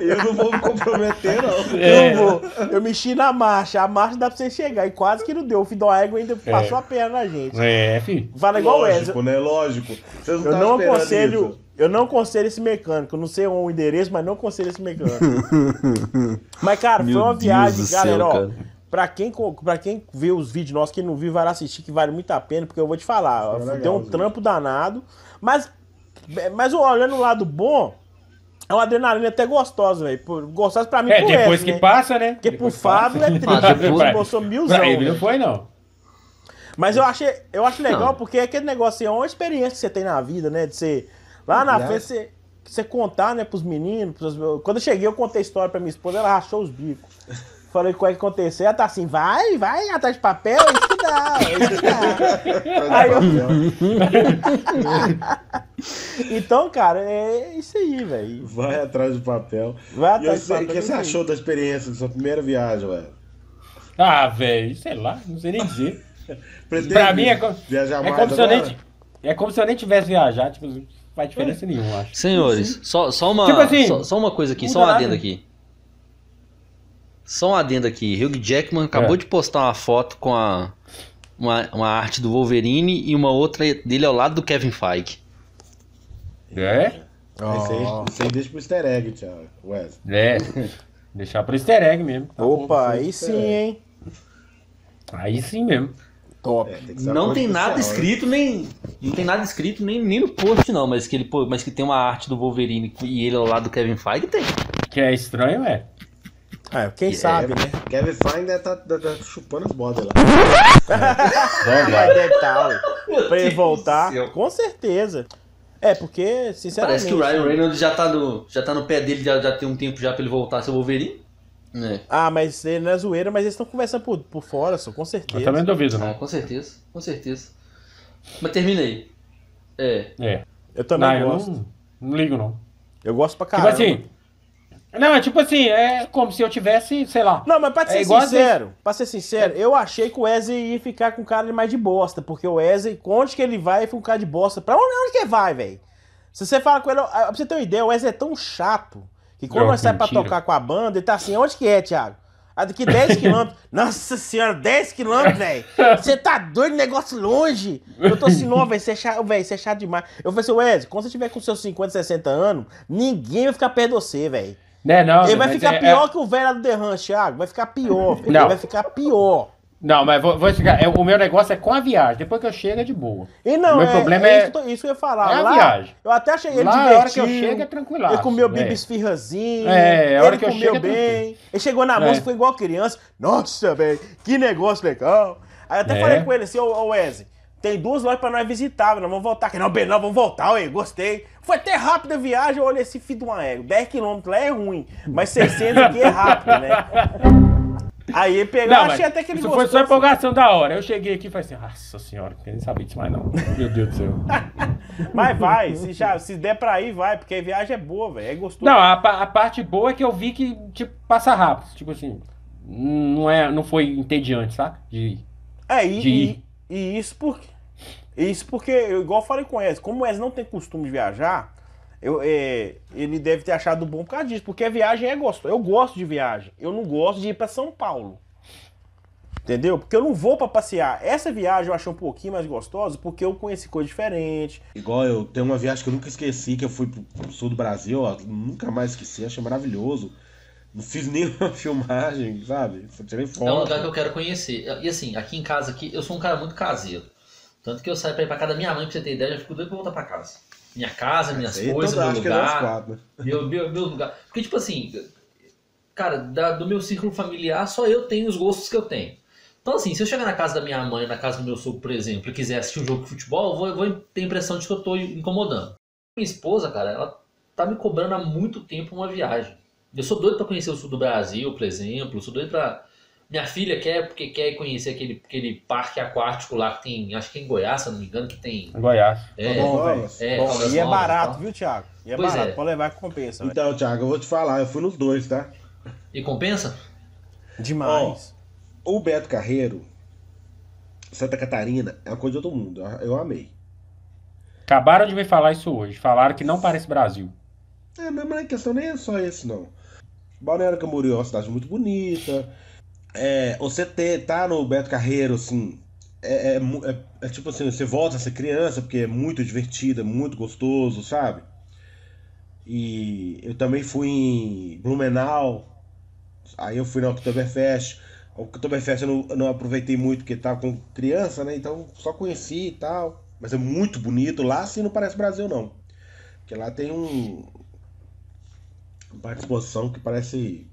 Eu não vou me comprometer, não. É. Eu vou. Eu mexi na marcha. A marcha dá pra você chegar. E quase que não deu. O filho do égua ainda passou a perna na gente. É, filho. Fala igual o Lógico, Wesley. né? Lógico. Vocês Eu tavam não aconselho. isso. Eu não aconselho esse mecânico. Eu não sei o endereço, mas não aconselho esse mecânico. mas, cara, foi Meu uma Deus viagem, do céu, galera, ó. cara. Pra quem, pra quem vê os vídeos nossos, quem não viu, vai lá assistir, que vale muito a pena, porque eu vou te falar, é legal, deu um gente. trampo danado. Mas, mas olhando o lado bom, é uma adrenalina até gostosa, velho. Gostosa pra mim É, pro depois que né? passa, né? Porque pro Depois que Fábio é passa. triste, Ah, ele esboçou milzão. Pra ele não foi, não. Mas eu achei, eu acho legal Não. porque é aquele negócio assim, é uma experiência que você tem na vida, né? De você. Lá na frente, você, você contar, né, pros meninos. pros- quando eu cheguei, eu contei a história pra minha esposa, ela rachou os bicos. Falei qual é que aconteceu. Ela tá assim, vai, vai atrás de papel, é isso que dá, é isso que dá. Aí eu- Então, cara, é isso aí, velho. Vai atrás do papel. Vai E atrás de o papel. que é você achou da experiência da sua primeira viagem, ué? Ah, velho, sei lá, não sei nem dizer. Pretende Pra mim é, co- viajar é mais como se eu nem, agora? é como se eu nem tivesse viajado, tipo, não faz diferença nenhuma, acho. Senhores, só, só, uma, Tipo assim, só, só uma coisa aqui, só um nada. adendo aqui. Só um adendo aqui. Hugh Jackman acabou É. de postar uma foto com a, uma, uma arte do Wolverine e uma outra dele ao lado do Kevin Feige. É? Isso aí, isso aí deixa pro easter egg, Thiago. Wesley. É. Deixar pro easter egg mesmo. Tá. Opa, aí sim, hein? Aí sim mesmo. Top. É, tem que ser uma Não tem nada especial, né? escrito, nem. Não tem nada escrito nem, nem no post, não, mas que ele pô- mas que tem uma arte do Wolverine e ele ao lado do Kevin Feige tem. Que é estranho, é. É, quem sabe, né? Kevin Feige deve tá, tá- tá chupando as bodas lá. Mas deve estar, ué. Pra ele voltar, com certeza. É, porque, sinceramente... Parece que o Ryan Reynolds já tá no, já tá no pé dele, já, já tem um tempo já pra ele voltar a ser o Wolverine. É. Ah, mas ele não é zoeira, mas eles estão conversando por, por fora, só, com Eu certeza. também não duvido, Ah, não. com certeza, com certeza. Mas terminei. É. É. Eu também não, eu gosto. não, não ligo, não. Eu gosto pra Tipo caramba. assim. Não, é tipo assim, é como se eu tivesse, sei lá. Não, mas pra É ser igual às sincero, pra ser sincero, eu achei que o Wesley ia ficar com cara de mais de bosta, porque o Wesley, onde que ele vai, fica com cara de bosta. Pra onde, onde que ele vai, velho? Se você fala com ele, pra você ter uma ideia, o Wesley é tão chato, que quando Não, nós saímos pra tocar com a banda, ele tá assim, onde que é, Thiago? Ah, daqui 10 quilômetros. Nossa senhora, 10 quilômetros, velho. Você tá doido, negócio longe. Eu tô assim, não, velho, você é chato, velho, você é chato demais. Eu falei assim, Wesley, quando você tiver com seus 50, 60 anos, ninguém vai ficar perto de você, velho. Né, não. Ele vai ficar é- pior é- que o velho do The Ranch, Thiago. Vai ficar pior. Não. Ele vai ficar pior. Não, mas vou, vou explicar. É, o meu negócio é com a viagem. Depois que eu chego é de boa. E não, Meu é, problema é é- isso, que isso que eu ia falar. é a lá, viagem. Eu até achei ele Lá, a divertido. hora que eu chego é tranquilaço. Ele comeu é. bibi esfirrazinho. É, a hora ele que eu chego é bem. tranquilo. Ele chegou na É. música, foi igual criança. Nossa, velho, que negócio legal. Aí eu até falei com ele assim, ô, ô Wesley, tem duas lojas pra nós visitar, nós vamos voltar aqui. Não, bem, não, vamos voltar, ué, gostei. Foi até rápido a viagem, olhei esse filho de uma égua. 10 km lá é ruim, mas 600 aqui é rápido, né? Aí ele pegou, Não, eu achei até que ele isso gostou. foi só assim. empolgação da hora. Eu cheguei aqui e falei assim, nossa senhora, não nem sabia disso mais não. Meu Deus do céu. Mas vai, se, já, se der pra ir, vai, porque a viagem é boa, velho, é gostoso. Não, a, a parte boa é que eu vi que, tipo, passa rápido. Tipo assim, não, é, não foi entediante, saca? De ir. É, e, de e, ir. e isso porque. Isso porque, eu, igual eu falei com o Wes, como o Wes não tem costume de viajar, eu, é, ele deve ter achado bom por causa disso, porque a viagem é gostosa. Eu gosto de viagem, eu não gosto de ir pra São Paulo. Entendeu? Porque eu não vou pra passear. Essa viagem eu achei um pouquinho mais gostosa porque eu conheci coisa diferente. Igual eu, tem uma viagem que eu nunca esqueci, que eu fui pro, pro sul do Brasil, ó, nunca mais esqueci, achei maravilhoso. Não fiz nenhuma filmagem, sabe? Só tirei foto. É um lugar que eu quero conhecer. E assim, aqui em casa, aqui, eu sou um cara muito caseiro. Tanto que eu saio pra ir pra casa da minha mãe, pra você ter ideia, eu já fico doido pra voltar pra casa. Minha casa, minhas aí, coisas, então, meu é lugar. né? Meu, meu, meu lugar. Porque, tipo assim, cara, da- do meu círculo familiar, só eu tenho os gostos que eu tenho. Então, assim, se eu chegar na casa da minha mãe, na casa do meu sogro, por exemplo, e quiser assistir um jogo de futebol, eu vou, eu vou ter a impressão de que eu tô incomodando. Minha esposa, cara, ela tá me cobrando há muito tempo uma viagem. Eu sou doido pra conhecer o sul do Brasil, por exemplo. Sou doido pra. Minha filha quer, porque quer conhecer aquele, aquele parque aquático lá que tem, acho que é em Goiás, se não me engano, que tem. Goiás. É, Bom, Novas. velho. É, Bom, e é barato, tá? viu, Thiago? E é Pois barato, é. pode levar que compensa, velho. Então, Thiago, eu vou te falar, eu fui nos dois, tá? E compensa? Demais. O Beto Carreiro, Santa Catarina, é uma coisa de outro mundo. Eu amei. Acabaram de me falar isso hoje. Falaram que não parece Brasil. É, mas a questão nem é só esse, não. Balneário Camboriú é uma cidade muito bonita. É, você ter, tá no Beto Carreiro, assim, é, é, é- é tipo assim, você volta a ser criança, porque é muito divertido, é muito gostoso, sabe? E eu também fui em Blumenau, aí eu fui na Oktoberfest. O Oktoberfest eu não, não aproveitei muito porque tava com criança, né? Então só conheci e tal. Mas é muito bonito. Lá sim não parece Brasil, não. Porque lá tem um. Uma exposição que parece.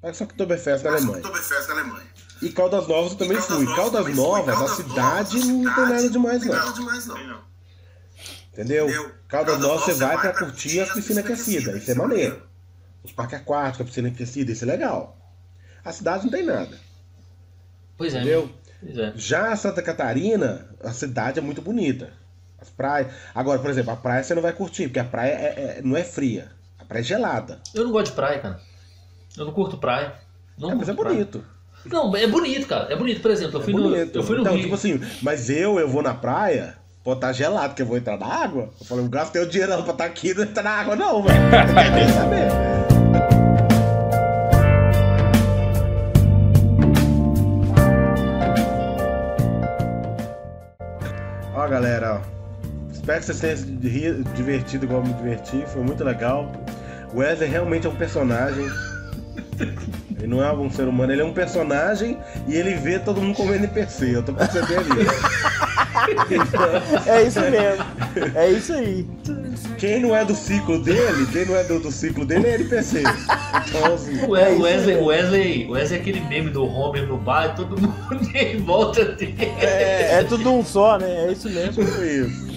Parece o Oktoberfest da Alemanha. E Caldas Novas eu também fui. Caldas Novas, a cidade não tem nada demais, não. Entendeu? Caldas Novas você vai pra curtir as piscinas aquecidas. Isso é maneiro. Os parques aquáticos, a piscina aquecida, isso é legal. A cidade não tem nada. Pois é. Entendeu? Pois é. Já Santa Catarina, a cidade é muito bonita. As praias. Agora, por exemplo, a praia você não vai curtir, porque a praia é- é- não é fria. A praia é gelada. Eu não gosto de praia, cara. Eu não curto praia. Não É, mas é curto praia. bonito. Não, é bonito, cara. É bonito. Por exemplo, eu É fui, no, bonito. eu fui no então, Rio. tipo assim, mas eu, eu vou na praia, pode estar gelado, que eu vou entrar na água. Eu falei, eu gastei o dinheiro pra estar aqui e não entrar na água, não, velho. Nem saber. Ó, galera, ó. Espero que vocês tenham se divertido igual eu me diverti. Foi muito legal. O Wesley realmente é um personagem. Ele não é um ser humano, ele é um personagem e ele vê todo mundo como NPC. Eu tô percebendo isso. É isso mesmo. É isso aí. Quem não é do ciclo dele, quem não é do, do ciclo dele é NPC. Então, assim, O É Wesley, isso Wesley. Wesley, Wesley é aquele meme do Homer no bar, todo mundo em volta dele. É, é tudo um só, né? É isso mesmo. isso.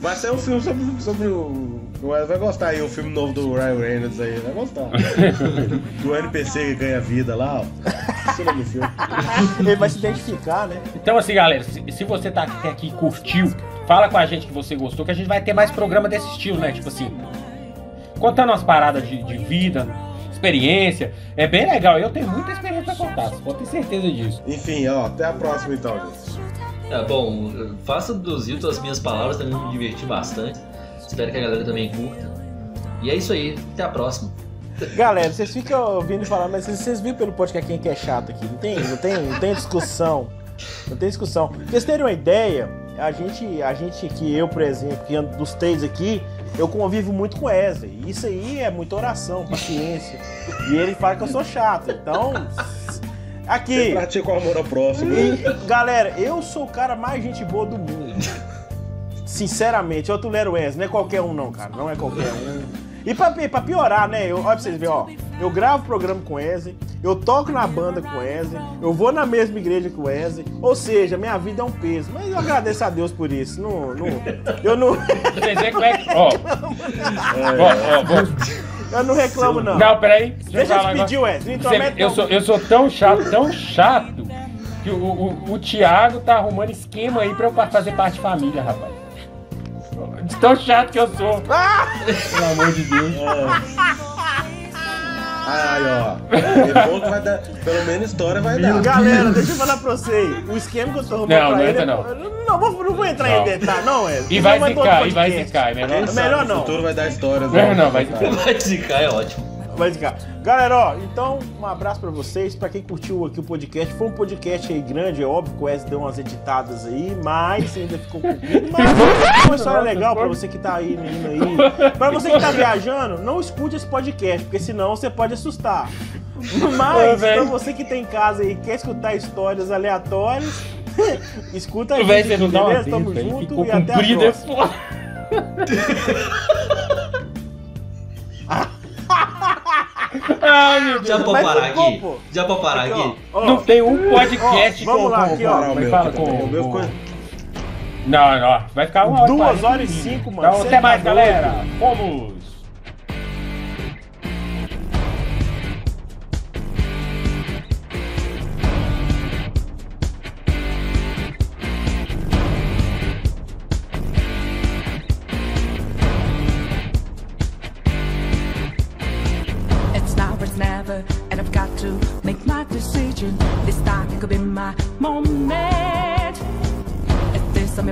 Mas é um filme sobre, sobre o. Vai gostar aí, o filme novo do Ryan Reynolds aí, vai gostar. do NPC que ganha vida lá, ó. Ele vai se identificar, né? Então, assim, galera, se, se você tá aqui e curtiu, fala com a gente que você gostou, que a gente vai ter mais programa desse estilo, né? Tipo assim, contando umas paradas de, de vida, experiência. É bem legal. Eu tenho muita experiência pra contar, você pode ter certeza disso. Enfim, ó, até a próxima então, gente. É, bom, faça do Zilton as minhas palavras, também me diverti bastante. Espero que a galera também curta. E é isso aí, até a próxima. Galera, vocês ficam ouvindo falar, mas vocês, vocês viram pelo podcast quem que é chato aqui? Não tem, não tem, não tem discussão. Não tem discussão. Pra vocês terem uma ideia, a gente, a gente aqui, eu, por exemplo, que ando dos três aqui, eu convivo muito com o Wesley. Isso aí é muita oração, paciência. E ele fala que eu sou chato. Então, aqui. Sempre pratica o amor ao próximo. E, galera, eu sou o cara mais gente boa do mundo. Sinceramente, eu Tulero Wesley, não é qualquer um não, cara. Não é qualquer um. E pra, pra piorar, né? Eu, olha pra vocês verem, ó. Eu gravo programa com o Wesley, eu toco na banda com o Wesley, eu vou na mesma igreja que o Wesley. Ou seja, minha vida é um peso. Mas eu agradeço a Deus por isso. Não, não, eu, não, Vocês é que. Ó, ó, ó, eu não reclamo, não. Não, peraí. Deixa, eu te pedir, Você- intromete, eu, sou, eu sou tão chato, tão chato, que o, o, o Thiago tá arrumando esquema aí pra eu fazer parte de família, rapaz. De tão chato que eu sou. Pelo amor de Deus. Ai, ó. É bom que vai dar. Pelo menos história vai dar. Galera, deixa eu falar pra vocês. O esquema que eu tô arrumando Não, pra não ele. entra, é- não. Não, vou- não vou entrar Não. em detalhe, não, Wesley. E vai zicar, e vai zicar. É melhor. É melhor não. futuro vai dar histórias. Não, né? não, vai zicar. Vai zicar, é ótimo. Vai zicar. Galera, ó, então um abraço pra vocês. Pra quem curtiu aqui o podcast, foi um podcast aí grande, é óbvio que o Wesley deu umas editadas aí, mas ainda ficou comprido. Mas foi uma história legal pra você que tá aí, menino aí. Pra você que tá viajando, não escute esse podcast, porque senão você pode assustar. Mas, pra você que tem em casa aí e quer escutar histórias aleatórias, escuta a Véi, você não dá uma? Tamo aí. junto Ficou e até a é próxima. foda. Ai, meu Deus. Já pode Mas parar ficou, aqui? pô. Já pode parar Aqui, aqui? ó, ó. Não tem um podcast Ó, vamos com, lá, com, aqui, ó. com- fala com, meu com- Não, não, vai ficar uma hora Duas quarenta horas e minutos. cinco, mano. Então, Cê até tá mais, doido. galera. Fomos.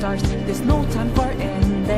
There's no time for indecision.